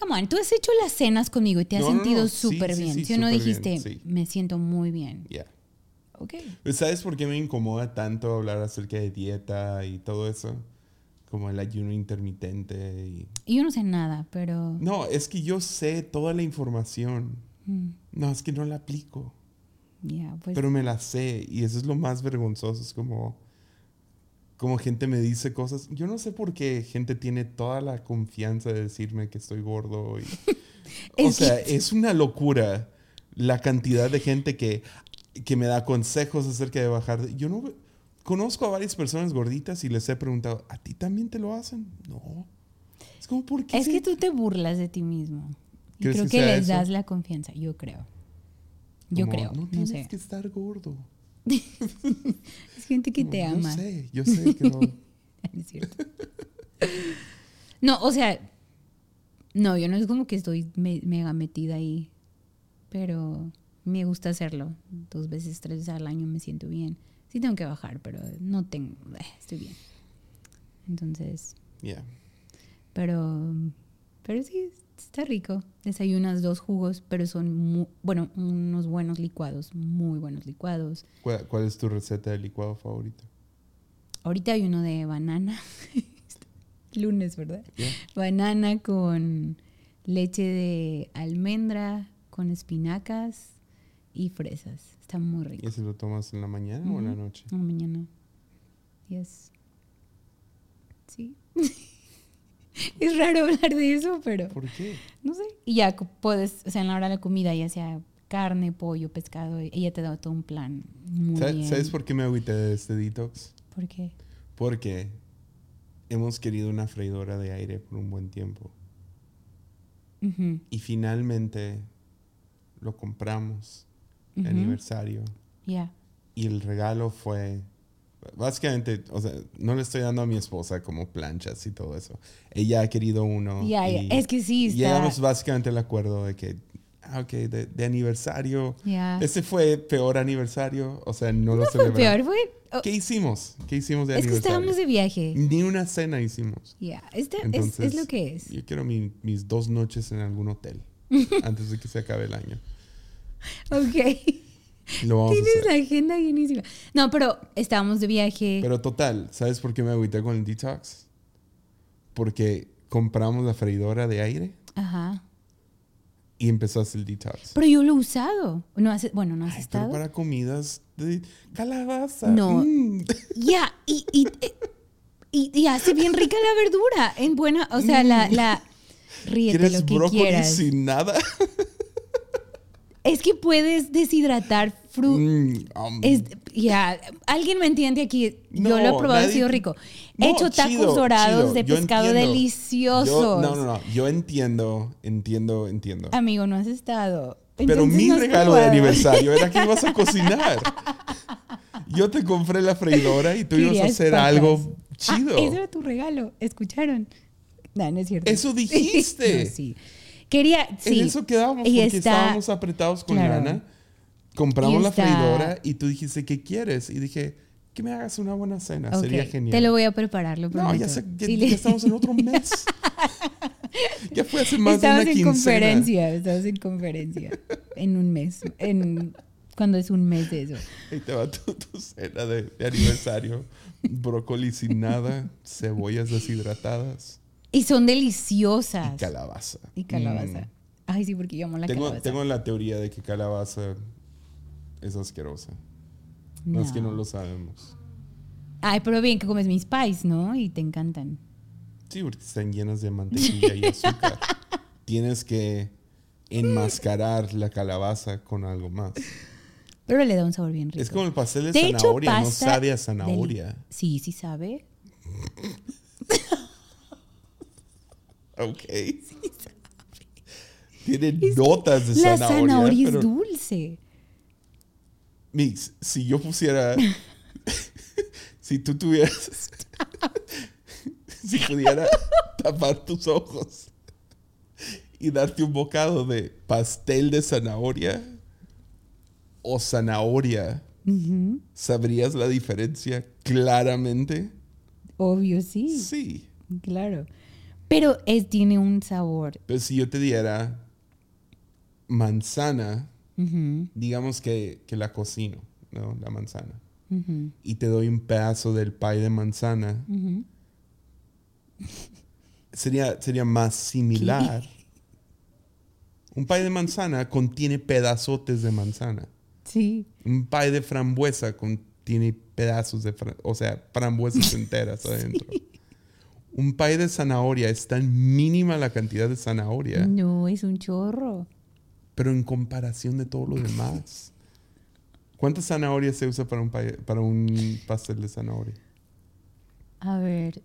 Come on, tú has hecho las cenas conmigo y te has No, no, sentido no, sí, súper sí, bien. sí, si o no bien, dijiste, sí. me siento muy bien. Ya. Ok. Pues, ¿Sabes por qué me incomoda tanto hablar acerca de dieta y todo eso? Como el ayuno intermitente y... Y yo no sé nada, pero... No, es que yo sé toda la información. mm, No, es que no la aplico. Ya, pues... Pero me la sé y eso es lo más vergonzoso. Es como... Como gente me dice cosas. Yo no sé por qué gente tiene toda la confianza de decirme que estoy gordo. Y, [laughs] o sea, es una locura la cantidad de gente que, que me da consejos acerca de bajar. Yo no conozco a varias personas gorditas y les he preguntado, ¿a ti también te lo hacen? No. Es como, ¿por qué? es se- que tú te burlas de ti mismo. Y ¿Crees creo que que, les eso? das la confianza, yo creo. Yo creo, No no, tienes sé. que estar gordo. [laughs] Es gente que te ama. Yo sé, yo sé que no. [laughs] Es cierto. No, o sea, no, yo no es como que estoy me- mega metida ahí, pero me gusta hacerlo. Dos veces, tres veces al año me siento bien. Sí tengo que bajar, pero no tengo, eh, estoy bien. Entonces, Yeah. pero, pero sí, está rico. Desayunas dos jugos, pero son, bueno, unos buenos licuados, muy buenos licuados. ¿Cuál, cuál es tu receta de licuado favorito? Ahorita hay uno de banana. [laughs] Lunes, ¿verdad? Yeah. Banana con leche de almendra, con espinacas y fresas. Está muy ¿Y rico. ese lo tomas en la mañana o en la noche? En la mañana. Yes. Sí. [laughs] [laughs] es raro hablar de eso, pero ¿Por qué? no sé. Y ya puedes, o sea, en la hora de la comida, ya sea carne, pollo, pescado, ella te da todo un plan muy ¿Sa- bien. ¿Sabes por qué me agüité de este detox? ¿Por qué? Porque hemos querido una freidora de aire por un buen tiempo. Y finalmente lo compramos Ujú. aniversario. Ya. Y el regalo fue. Básicamente, o sea, no le estoy dando a mi esposa como planchas y todo eso. Ella ha querido uno. Ya. y Es que sí, está- Llegamos básicamente al acuerdo de que, ah, ok, de, de aniversario. Ya. Ese fue peor aniversario. O sea, no lo Fue celebramos. peor, fue. oh, ¿Qué hicimos? ¿Qué hicimos de es que aniversario? estábamos de viaje. Ni una cena hicimos. Ya. Esta es- Entonces, es, lo que es. Yo quiero mi- mis dos noches en algún hotel [laughs] antes de que se acabe el año. Ok. Lo vamos a Tienes hacer. la agenda llenísima. No, pero estábamos de viaje. Pero total, ¿sabes por qué me agüité con el detox? Porque compramos la freidora de aire Ajá. y empezaste el detox. Pero yo lo he usado. No has, bueno, no has Ay, estado. pero para comidas de calabaza. No. Mm. [laughs] Ya, y, y, eh, y, y hace bien rica la verdura. En buena, o sea, la, la [laughs] ríete ¿Quieres lo que brócoli quieras. sin nada? [laughs] Es que puedes deshidratar fruta. Mm, um, ya, alguien me entiende aquí. No, Yo lo he probado, ha nadie- sido rico. no, He hecho tacos chido, dorados chido, de yo pescado deliciosos. No, no, no. Yo entiendo, entiendo, entiendo. Amigo, no has estado. Pero Entonces mi no regalo de aniversario era que ibas a [laughs] cocinar. Yo te compré la freidora y tú ibas a hacer papas. algo chido. Ah, ese era tu regalo. ¿Escucharon? No, no es cierto. Eso [laughs] dijiste. No, sí. Quería, sí. En eso quedábamos Y porque está- estábamos apretados con claro. lana. Compramos la freidora y tú dijiste, ¿qué quieres? Y dije, que me hagas una buena cena. Ok, Sería genial. Te lo voy a preparar, lo no, prometo. ya, sé, ya, ya estamos en otro mes. [laughs] ya fue hace más Estabas de en una quincena. conferencia, estabas en conferencia. en un mes. En, cuando es un mes de eso. Ahí te va tu, tu cena de, de aniversario. Brócoli sin nada, cebollas deshidratadas Y son deliciosas. y calabaza. Y calabaza. Mm. Ay, sí, porque yo amo la Tengo, calabaza. tengo la teoría de que calabaza es asquerosa. No, es que no lo sabemos. Ay, pero bien que comes mis pies, ¿no? Y te encantan. Sí, porque están llenas de mantequilla y azúcar. [laughs] Tienes que enmascarar la calabaza con algo más. Pero le da un sabor bien rico. Es como el pastel de, De hecho, zanahoria, no sabe a zanahoria. Sí, sí sabe. [laughs] Ok. [laughs] Tiene notas de La zanahoria. zanahoria pero, es dulce. Mix, si yo pusiera. [laughs] si tú tuvieras. [laughs] si pudiera tapar tus ojos y darte un bocado de pastel de zanahoria o zanahoria. ¿sabrías la diferencia claramente? Obvio, sí. Sí. Claro. Pero es, tiene un sabor. Pero si yo te diera manzana, digamos que, que la cocino, ¿no? La manzana. Y te doy un pedazo del pie de manzana, sería, sería más similar. Un pie de manzana contiene pedazotes de manzana. Sí. Un pie de frambuesa contiene pedazos de, o sea, frambuesas [laughs] enteras adentro. Un pie de zanahoria es tan mínima la cantidad de zanahoria, No, es un chorro. pero en comparación de todo lo demás. ¿Cuántas zanahorias se usa para un, pie- para un pastel de zanahoria? A ver.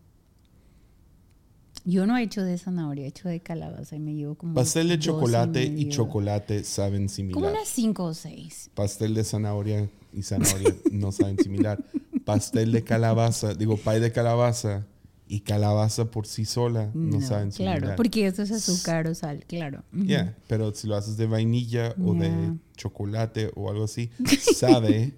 Yo no he hecho de zanahoria, he hecho de calabaza y me llevo como. Pastel de chocolate y, chocolate saben Como similar. unas cinco o seis. Pastel de zanahoria y zanahoria no saben similar. Pastel de calabaza, digo, pie de calabaza y calabaza por sí sola no, saben similar. Claro, porque eso es azúcar o sal, claro. Ya, pero si lo haces de vainilla o de chocolate o algo así, [laughs] sabe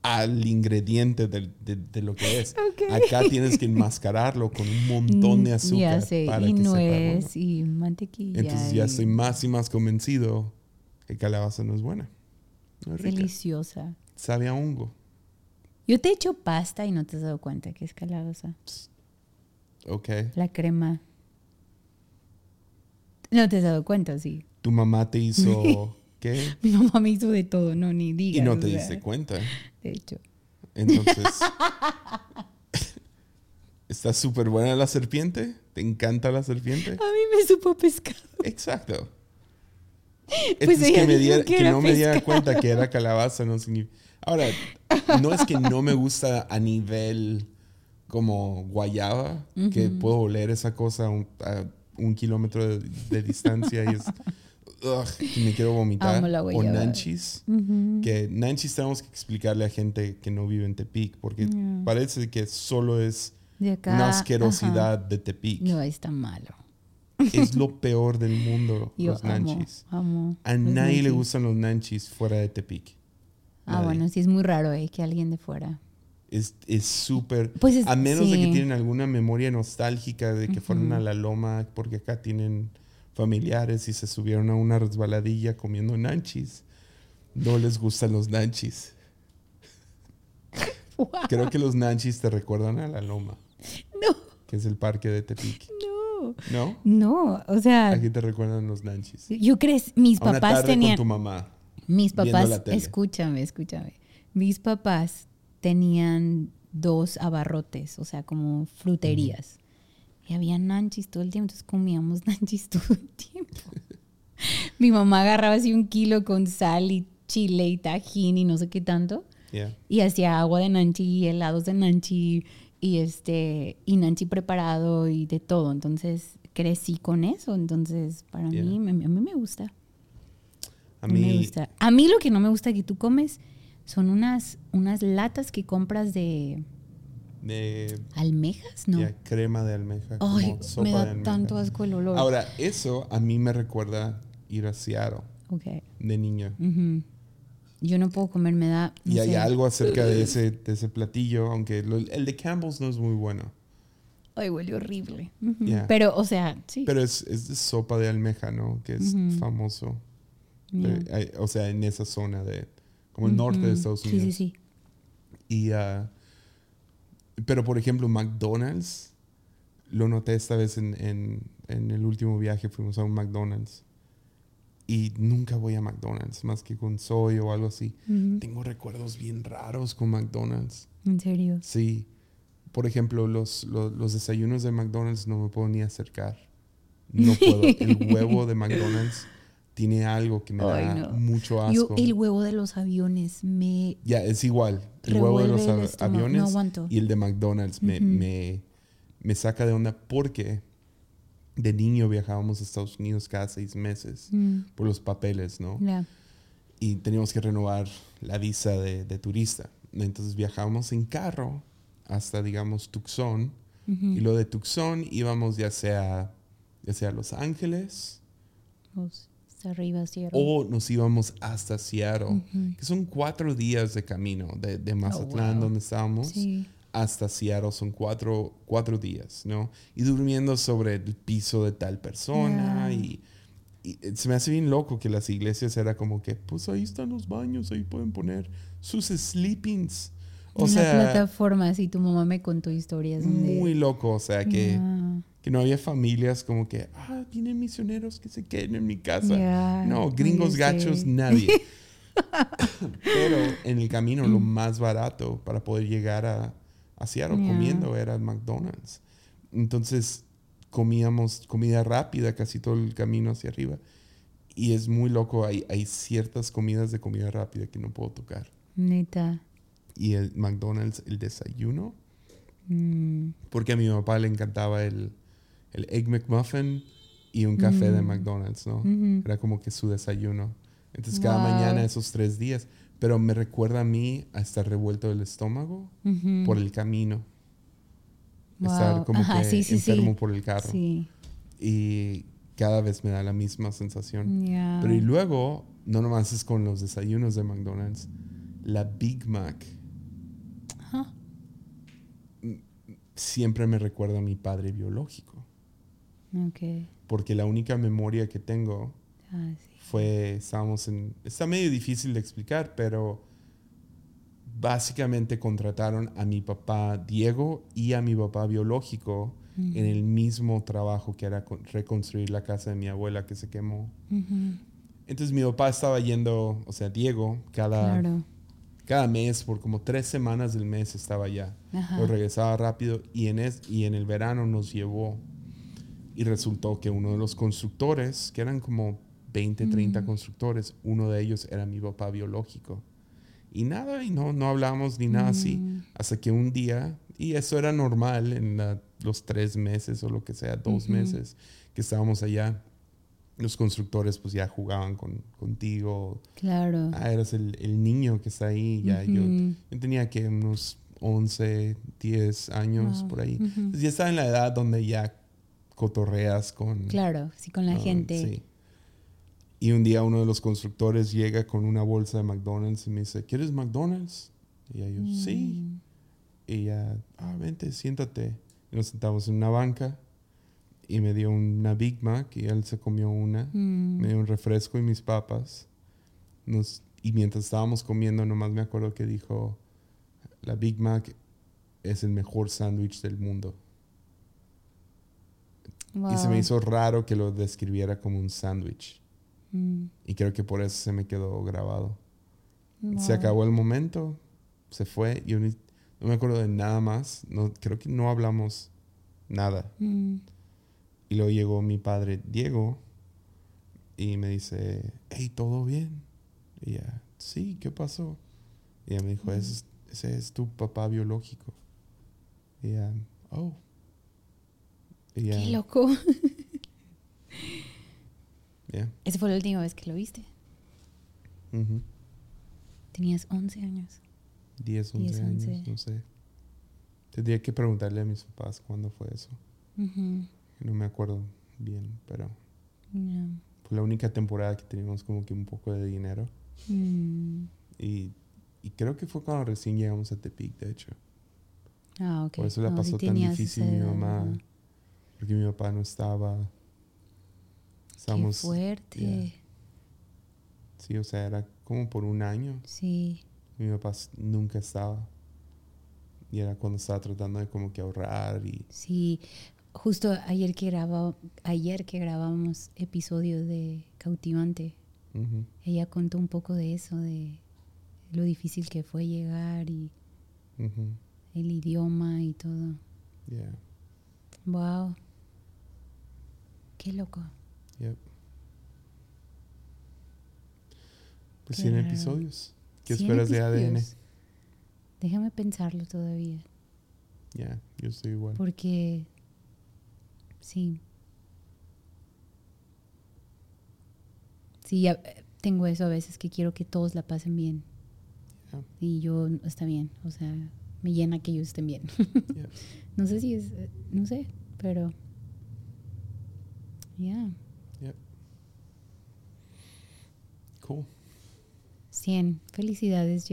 al ingrediente de, de lo que es. Acá tienes que enmascararlo con un montón de Mm, azúcar Ya sé, para y que sepa nuez bueno. y mantequilla. Entonces ya estoy más y más convencido que calabaza no es buena. No es. Deliciosa. Sabe a hongo. Yo te he hecho pasta y no te has dado cuenta que es calabaza. Ok. La crema. No te has dado cuenta, sí. Tu mamá te hizo [laughs] qué Mi mamá me hizo de todo, no, ni digas. y no o te sea, diste cuenta. De hecho. Entonces, [laughs] ¿está súper buena la serpiente? ¿Te encanta la serpiente? A mí me supo pescado. Exacto. [laughs] Pues ella que, me dijo diera- que que era no me diera cuenta que era calabaza no significa... Ahora, no es que no me gusta a nivel como guayaba, que puedo oler esa cosa a un, a un kilómetro de, de distancia y es... [laughs] ugh, me quiero vomitar. Amo la o nanchis. Que nanchis tenemos que explicarle a gente que no vive en Tepic, porque Yeah. parece que solo es una ajá. asquerosidad de Tepic. No, está malo. Es lo [laughs] peor del mundo, Yo los amo, nanchis. amo. A los nadie le nanchis. gustan los nanchis fuera de Tepic. Ah, Nadie. bueno, sí es muy raro, eh, que alguien de fuera. Es es súper... Pues es- a menos de que tienen alguna memoria nostálgica de que fueron a la loma porque acá tienen familiares y se subieron a una resbaladilla comiendo nanchis. No les gustan los nanchis. [laughs] Creo que los nanchis te recuerdan a la loma, No, que es el parque de Tepic. no. ¿No? No, o sea, Aquí te recuerdan los nanchis. yo crees, mis A una papás tarde tenían, con tu mamá. mis papás, escúchame, escúchame, mis papás tenían dos abarrotes, o sea, como fruterías. Y había nanchis todo el tiempo, entonces comíamos [laughs] nanchis todo el tiempo. Mi mamá agarraba así un kilo con sal y chile y tajín y no sé qué tanto. Yeah. Y hacía agua de nanchi y helados de nanchi y este y nanchi preparado y de todo. Entonces crecí con eso. Entonces para Yeah. mí, me- a mí me gusta. A mí me gusta. A mí lo que no me gusta que tú comes son unas, unas latas que compras de de almejas, ¿no? ya, crema de almeja. Ay, como sopa me da tanto asco el olor. Ahora, eso a mí me recuerda ir a Seattle Ok. de niño. Yo no puedo comer, me da. no y hay algo acerca de ese, de ese platillo, aunque lo- el de Campbell's no es muy bueno. Ay, huele horrible. Yeah. Pero, o sea, sí. Pero es, es de sopa de almeja, ¿no? Que es famoso. Yeah. Eh, hay- o sea, en esa zona de... Como el norte de. Estados Sí, Unidos. sí, sí. Y, ah, pero, por ejemplo, McDonald's, lo noté esta vez en, en, en el último viaje, fuimos a un McDonald's. Y nunca voy a McDonald's, más que con soy o algo así. Tengo recuerdos bien raros con McDonald's. En serio. Sí. Por ejemplo, los, los, los desayunos de McDonald's no me puedo ni acercar. No puedo. El huevo de [laughs] McDonald's tiene algo que me Ay, da no. mucho Yo, asco. el huevo de los aviones me Ya, es igual. El huevo de los av- aviones No y el de McDonald's me, Ujú. me, me saca de onda porque de niño viajábamos a Estados Unidos cada seis meses Mm, por los papeles, ¿no? ya. Y teníamos que renovar la visa de, de turista. Entonces viajábamos en carro hasta, digamos, Tucson. Y lo de Tucson íbamos ya sea, ya sea a Los Ángeles Pues, arriba, o nos íbamos hasta Seattle, que son cuatro días de camino de, de Mazatlán, wow. donde estábamos, Sí. hasta Seattle. Son cuatro, cuatro días, ¿no? Y durmiendo sobre el piso de tal persona. Y, y se me hace bien loco que las iglesias era como que, pues ahí están los baños, ahí pueden poner sus sleepings. O en sea, plataforma, sí, tu mamá me contó historias muy loco. O sea, que... que no había familias como que, ah, vienen misioneros que se queden en mi casa. No, gringos gachos, nadie. [laughs] Pero en el camino lo más barato para poder llegar a, a Seattle comiendo era el McDonald's. Entonces comíamos comida rápida casi todo el camino hacia arriba. Y es muy loco, hay, hay ciertas comidas de comida rápida que no puedo tocar. Neta. Y el McDonald's, el desayuno, Mm, porque a mi papá le encantaba el, el Egg McMuffin y un café de Mm. McDonald's, ¿no? Era como que su desayuno. Entonces cada mañana esos tres días. Pero me recuerda a mí a estar revuelto del estómago por el camino. Wow. Estar como Ajá, que sí, sí, sí. enfermo por el carro. Sí. Y cada vez me da la misma sensación. Pero y luego, no nomás es con los desayunos de McDonald's, la Big Mac Ajá. siempre me recuerda a mi padre biológico. Ok. Porque la única memoria que tengo Ah, sí. fue, estábamos en, está medio difícil de explicar, pero básicamente contrataron a mi papá Diego y a mi papá biológico en el mismo trabajo que era con- reconstruir la casa de mi abuela que se quemó. Entonces mi papá estaba yendo, o sea, Diego, cada, Claro. cada mes, por como tres semanas del mes estaba allá. Ajá. Lo regresaba rápido y en, es, y en el verano nos llevó. Y resultó que uno de los constructores, que eran como 20, 30 constructores, uno de ellos era mi papá biológico. Y nada, y no, no hablamos ni nada así. Mm. Hasta que un día Y eso era normal en la- los tres meses o lo que sea, dos meses que estábamos allá. Los constructores pues ya jugaban con, contigo. Claro. Ah, eras el, el niño que está ahí. Ya yo, yo tenía que unos 11, 10 años Wow. por ahí. Entonces, ya estaba en la edad donde ya cotorreas con... Claro, sí, con la gente. sí. Y un día uno de los constructores llega con una bolsa de McDonald's y me dice, ¿quieres McDonald's? Y yo, sí. Mm. Y ya, ah, vente, siéntate. Y nos sentamos en una banca y me dio una Big Mac y él se comió una. Mm. Me dio un refresco y mis papas. Nos, y mientras estábamos comiendo, nomás me acuerdo que dijo, la Big Mac es el mejor sándwich del mundo. Y se me hizo raro que lo describiera como un sándwich. Mm. Y creo que por eso se me quedó grabado. Se acabó el momento, se fue. Yo ni- no me acuerdo de nada más. No, creo que no hablamos nada. Mm. Y luego llegó mi padre Diego y me dice, hey, ¿todo bien? Y ya, sí, ¿qué pasó? Y ella me dijo, ese, es, ese es tu papá biológico. Y ya, oh. Y ya, Qué loco. [laughs] ya, Esa fue la última vez que lo viste. Tenías 11 años. 10, 11 10, años, 11. no sé. Tendría que preguntarle a mis papás cuándo fue eso. No me acuerdo bien, pero fue la única temporada que teníamos como que un poco de dinero. Mm. Y, y creo que fue cuando recién llegamos a Tepic, de hecho. Ah, ok. Por eso la No, pasó tan difícil mi mamá. Porque mi papá no estaba. Qué Estábamos. fuerte. yeah. Sí, o sea, era como por un año. Sí. Mi papá nunca estaba. Y era cuando estaba tratando de como que ahorrar y. Sí. Justo ayer que grababa, ayer que grabamos episodio de Cautivante, ella contó un poco de eso, de lo difícil que fue llegar y el idioma y todo. yeah, Wow. Qué loco. yep. Pues Qué 100 raro. episodios. ¿Qué 100 esperas de ADN? Déjame pensarlo todavía. Ya, yo estoy igual. Porque, sí. Sí, ya, eh, tengo eso a veces que quiero que todos la pasen bien. Y yo, está bien. O sea, me llena que ellos estén bien. Yeah. [laughs] no sé si es, eh, no sé, pero. Ya. Cool. 100. Felicidades.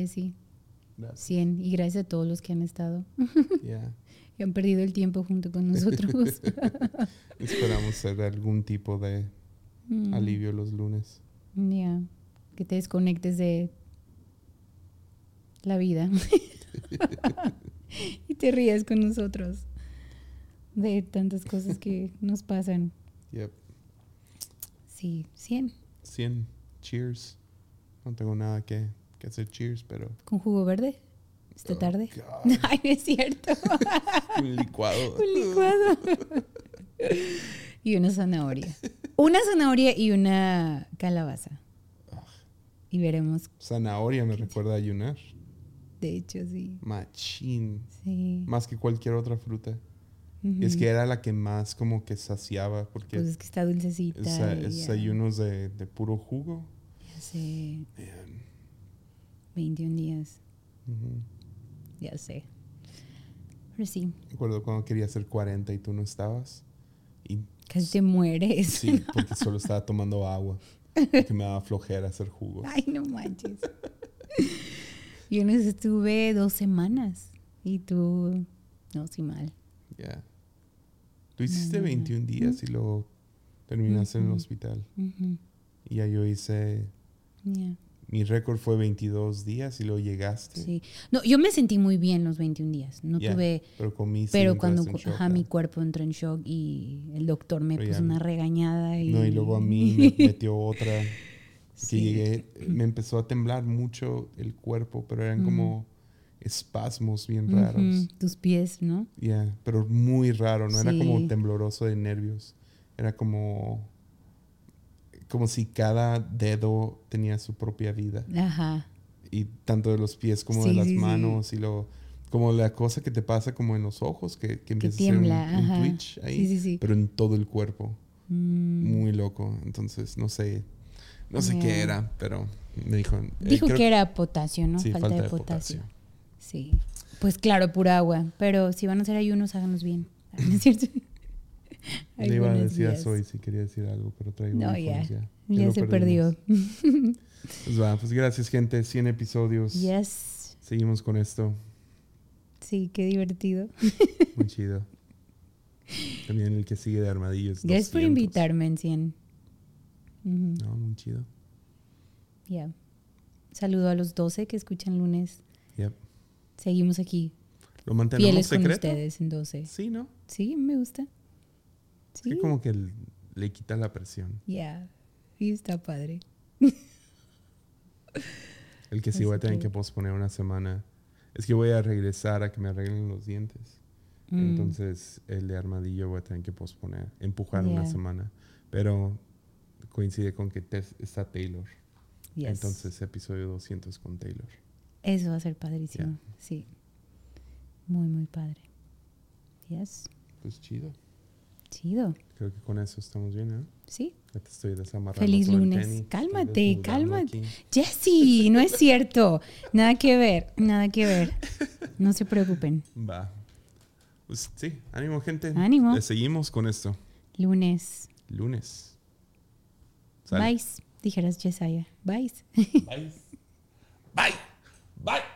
Gracias. 100. Y gracias a todos los que han estado [laughs] Yeah. y han perdido el tiempo junto con nosotros. [laughs] Esperamos ser algún tipo de Mm. alivio los lunes. Ya, que te desconectes de la vida [laughs] y te rías con nosotros de tantas cosas que nos pasan. Yep. Sí, 100 100. Cheers. No tengo nada que, que hacer cheers, pero. con jugo verde esta Oh, tarde. God. [laughs] Ay, no es cierto. [laughs] Un licuado. [laughs] Un licuado. y una zanahoria. Una zanahoria y una calabaza. Y veremos, Zanahoria me recuerda a ayunar. de hecho, sí. Machín. Sí. Más que cualquier otra fruta. Ujú. Es que era la que más como que saciaba. Porque Pues es que está dulcecita. esa- ya- ayunos de, de puro jugo. Hace man. 21 días, Ujú. ya sé. Pero sí, Recuerdo cuando quería hacer 40 y tú no estabas. Y casi te mueres. sí, [laughs] porque solo estaba tomando agua. Porque me daba flojera hacer jugos. Ay, no manches. Yo no estuve dos semanas y tú, no, sí mal. Ya. Tú hiciste no, no. 21 días y luego terminaste en el hospital. Ujú, Y ya yo hice. ya, Mi récord fue 22 días y luego llegaste. sí. No, yo me sentí muy bien los 21 días. No Ya, tuve, Pero y pero cuando en shock, ajá, ¿no? mi cuerpo entró en shock y el doctor me Pero puso una regañada. Y, No, y luego a mí me [laughs] metió otra. Que Sí. llegué, me empezó a temblar mucho el cuerpo, pero eran Mm. como espasmos bien raros. Tus pies, ¿no? Ya, pero muy raro, no era como tembloroso de nervios. Era como como si cada dedo tenía su propia vida. Ajá. Y tanto de los pies como de las sí, sí. manos y lo Como la cosa que te pasa como en los ojos, que, que empieza tiembla, a hacer un, un twitch ahí, Sí, sí, sí. pero en todo el cuerpo. Mm, Muy loco. Entonces, no sé, no sé qué era, pero me dijo. eh, Dijo creo- que era potasio, ¿no? Sí, falta, de potasio. potasio. Sí. Pues claro, pura agua. Pero si van a hacer ayunos, háganlos bien. [laughs] ¿No es cierto? [laughs] Le iba a decir a. Zoe si quería decir algo, pero traigo No, ya. ya. Ya se perdimos. perdió. [laughs] Pues va, pues gracias, gente. 100 episodios. Yes. Seguimos con esto. Sí, qué divertido. Muy chido. También el que sigue de armadillos. Gracias por 200. invitarme en 100. Ujú, No, muy chido. ya. Saludo a los 12 que escuchan lunes. Yep. Seguimos aquí, ¿Lo mantenemos fieles con secreto? ustedes en 12. Sí, ¿no? Sí, me gusta. Es que como que le quita la presión. Ya. Y está padre. El que sí Así voy a tener que- que posponer una semana. Es que voy a regresar a que me arreglen los dientes. Mm, Entonces, el de armadillo voy a tener que posponer, empujar una Yeah. semana. Pero coincide con que está Taylor. yes. Entonces, episodio 200 con Taylor. Eso va a ser padrísimo. Sí. Muy, muy padre. Yes. Pues chido. Chido. Creo que con eso estamos bien, ¿eh? Sí. Ya te estoy desamarrando. Feliz lunes. tenis, Cálmate, cálmate. Jessy, no es cierto. Nada que ver, nada que ver. No se preocupen. Va. Pues sí, ánimo, gente. Ánimo. Le seguimos con esto. Lunes. Lunes. Bye. Dijeras Yesaya. Bye. Bye. Bye. Bye.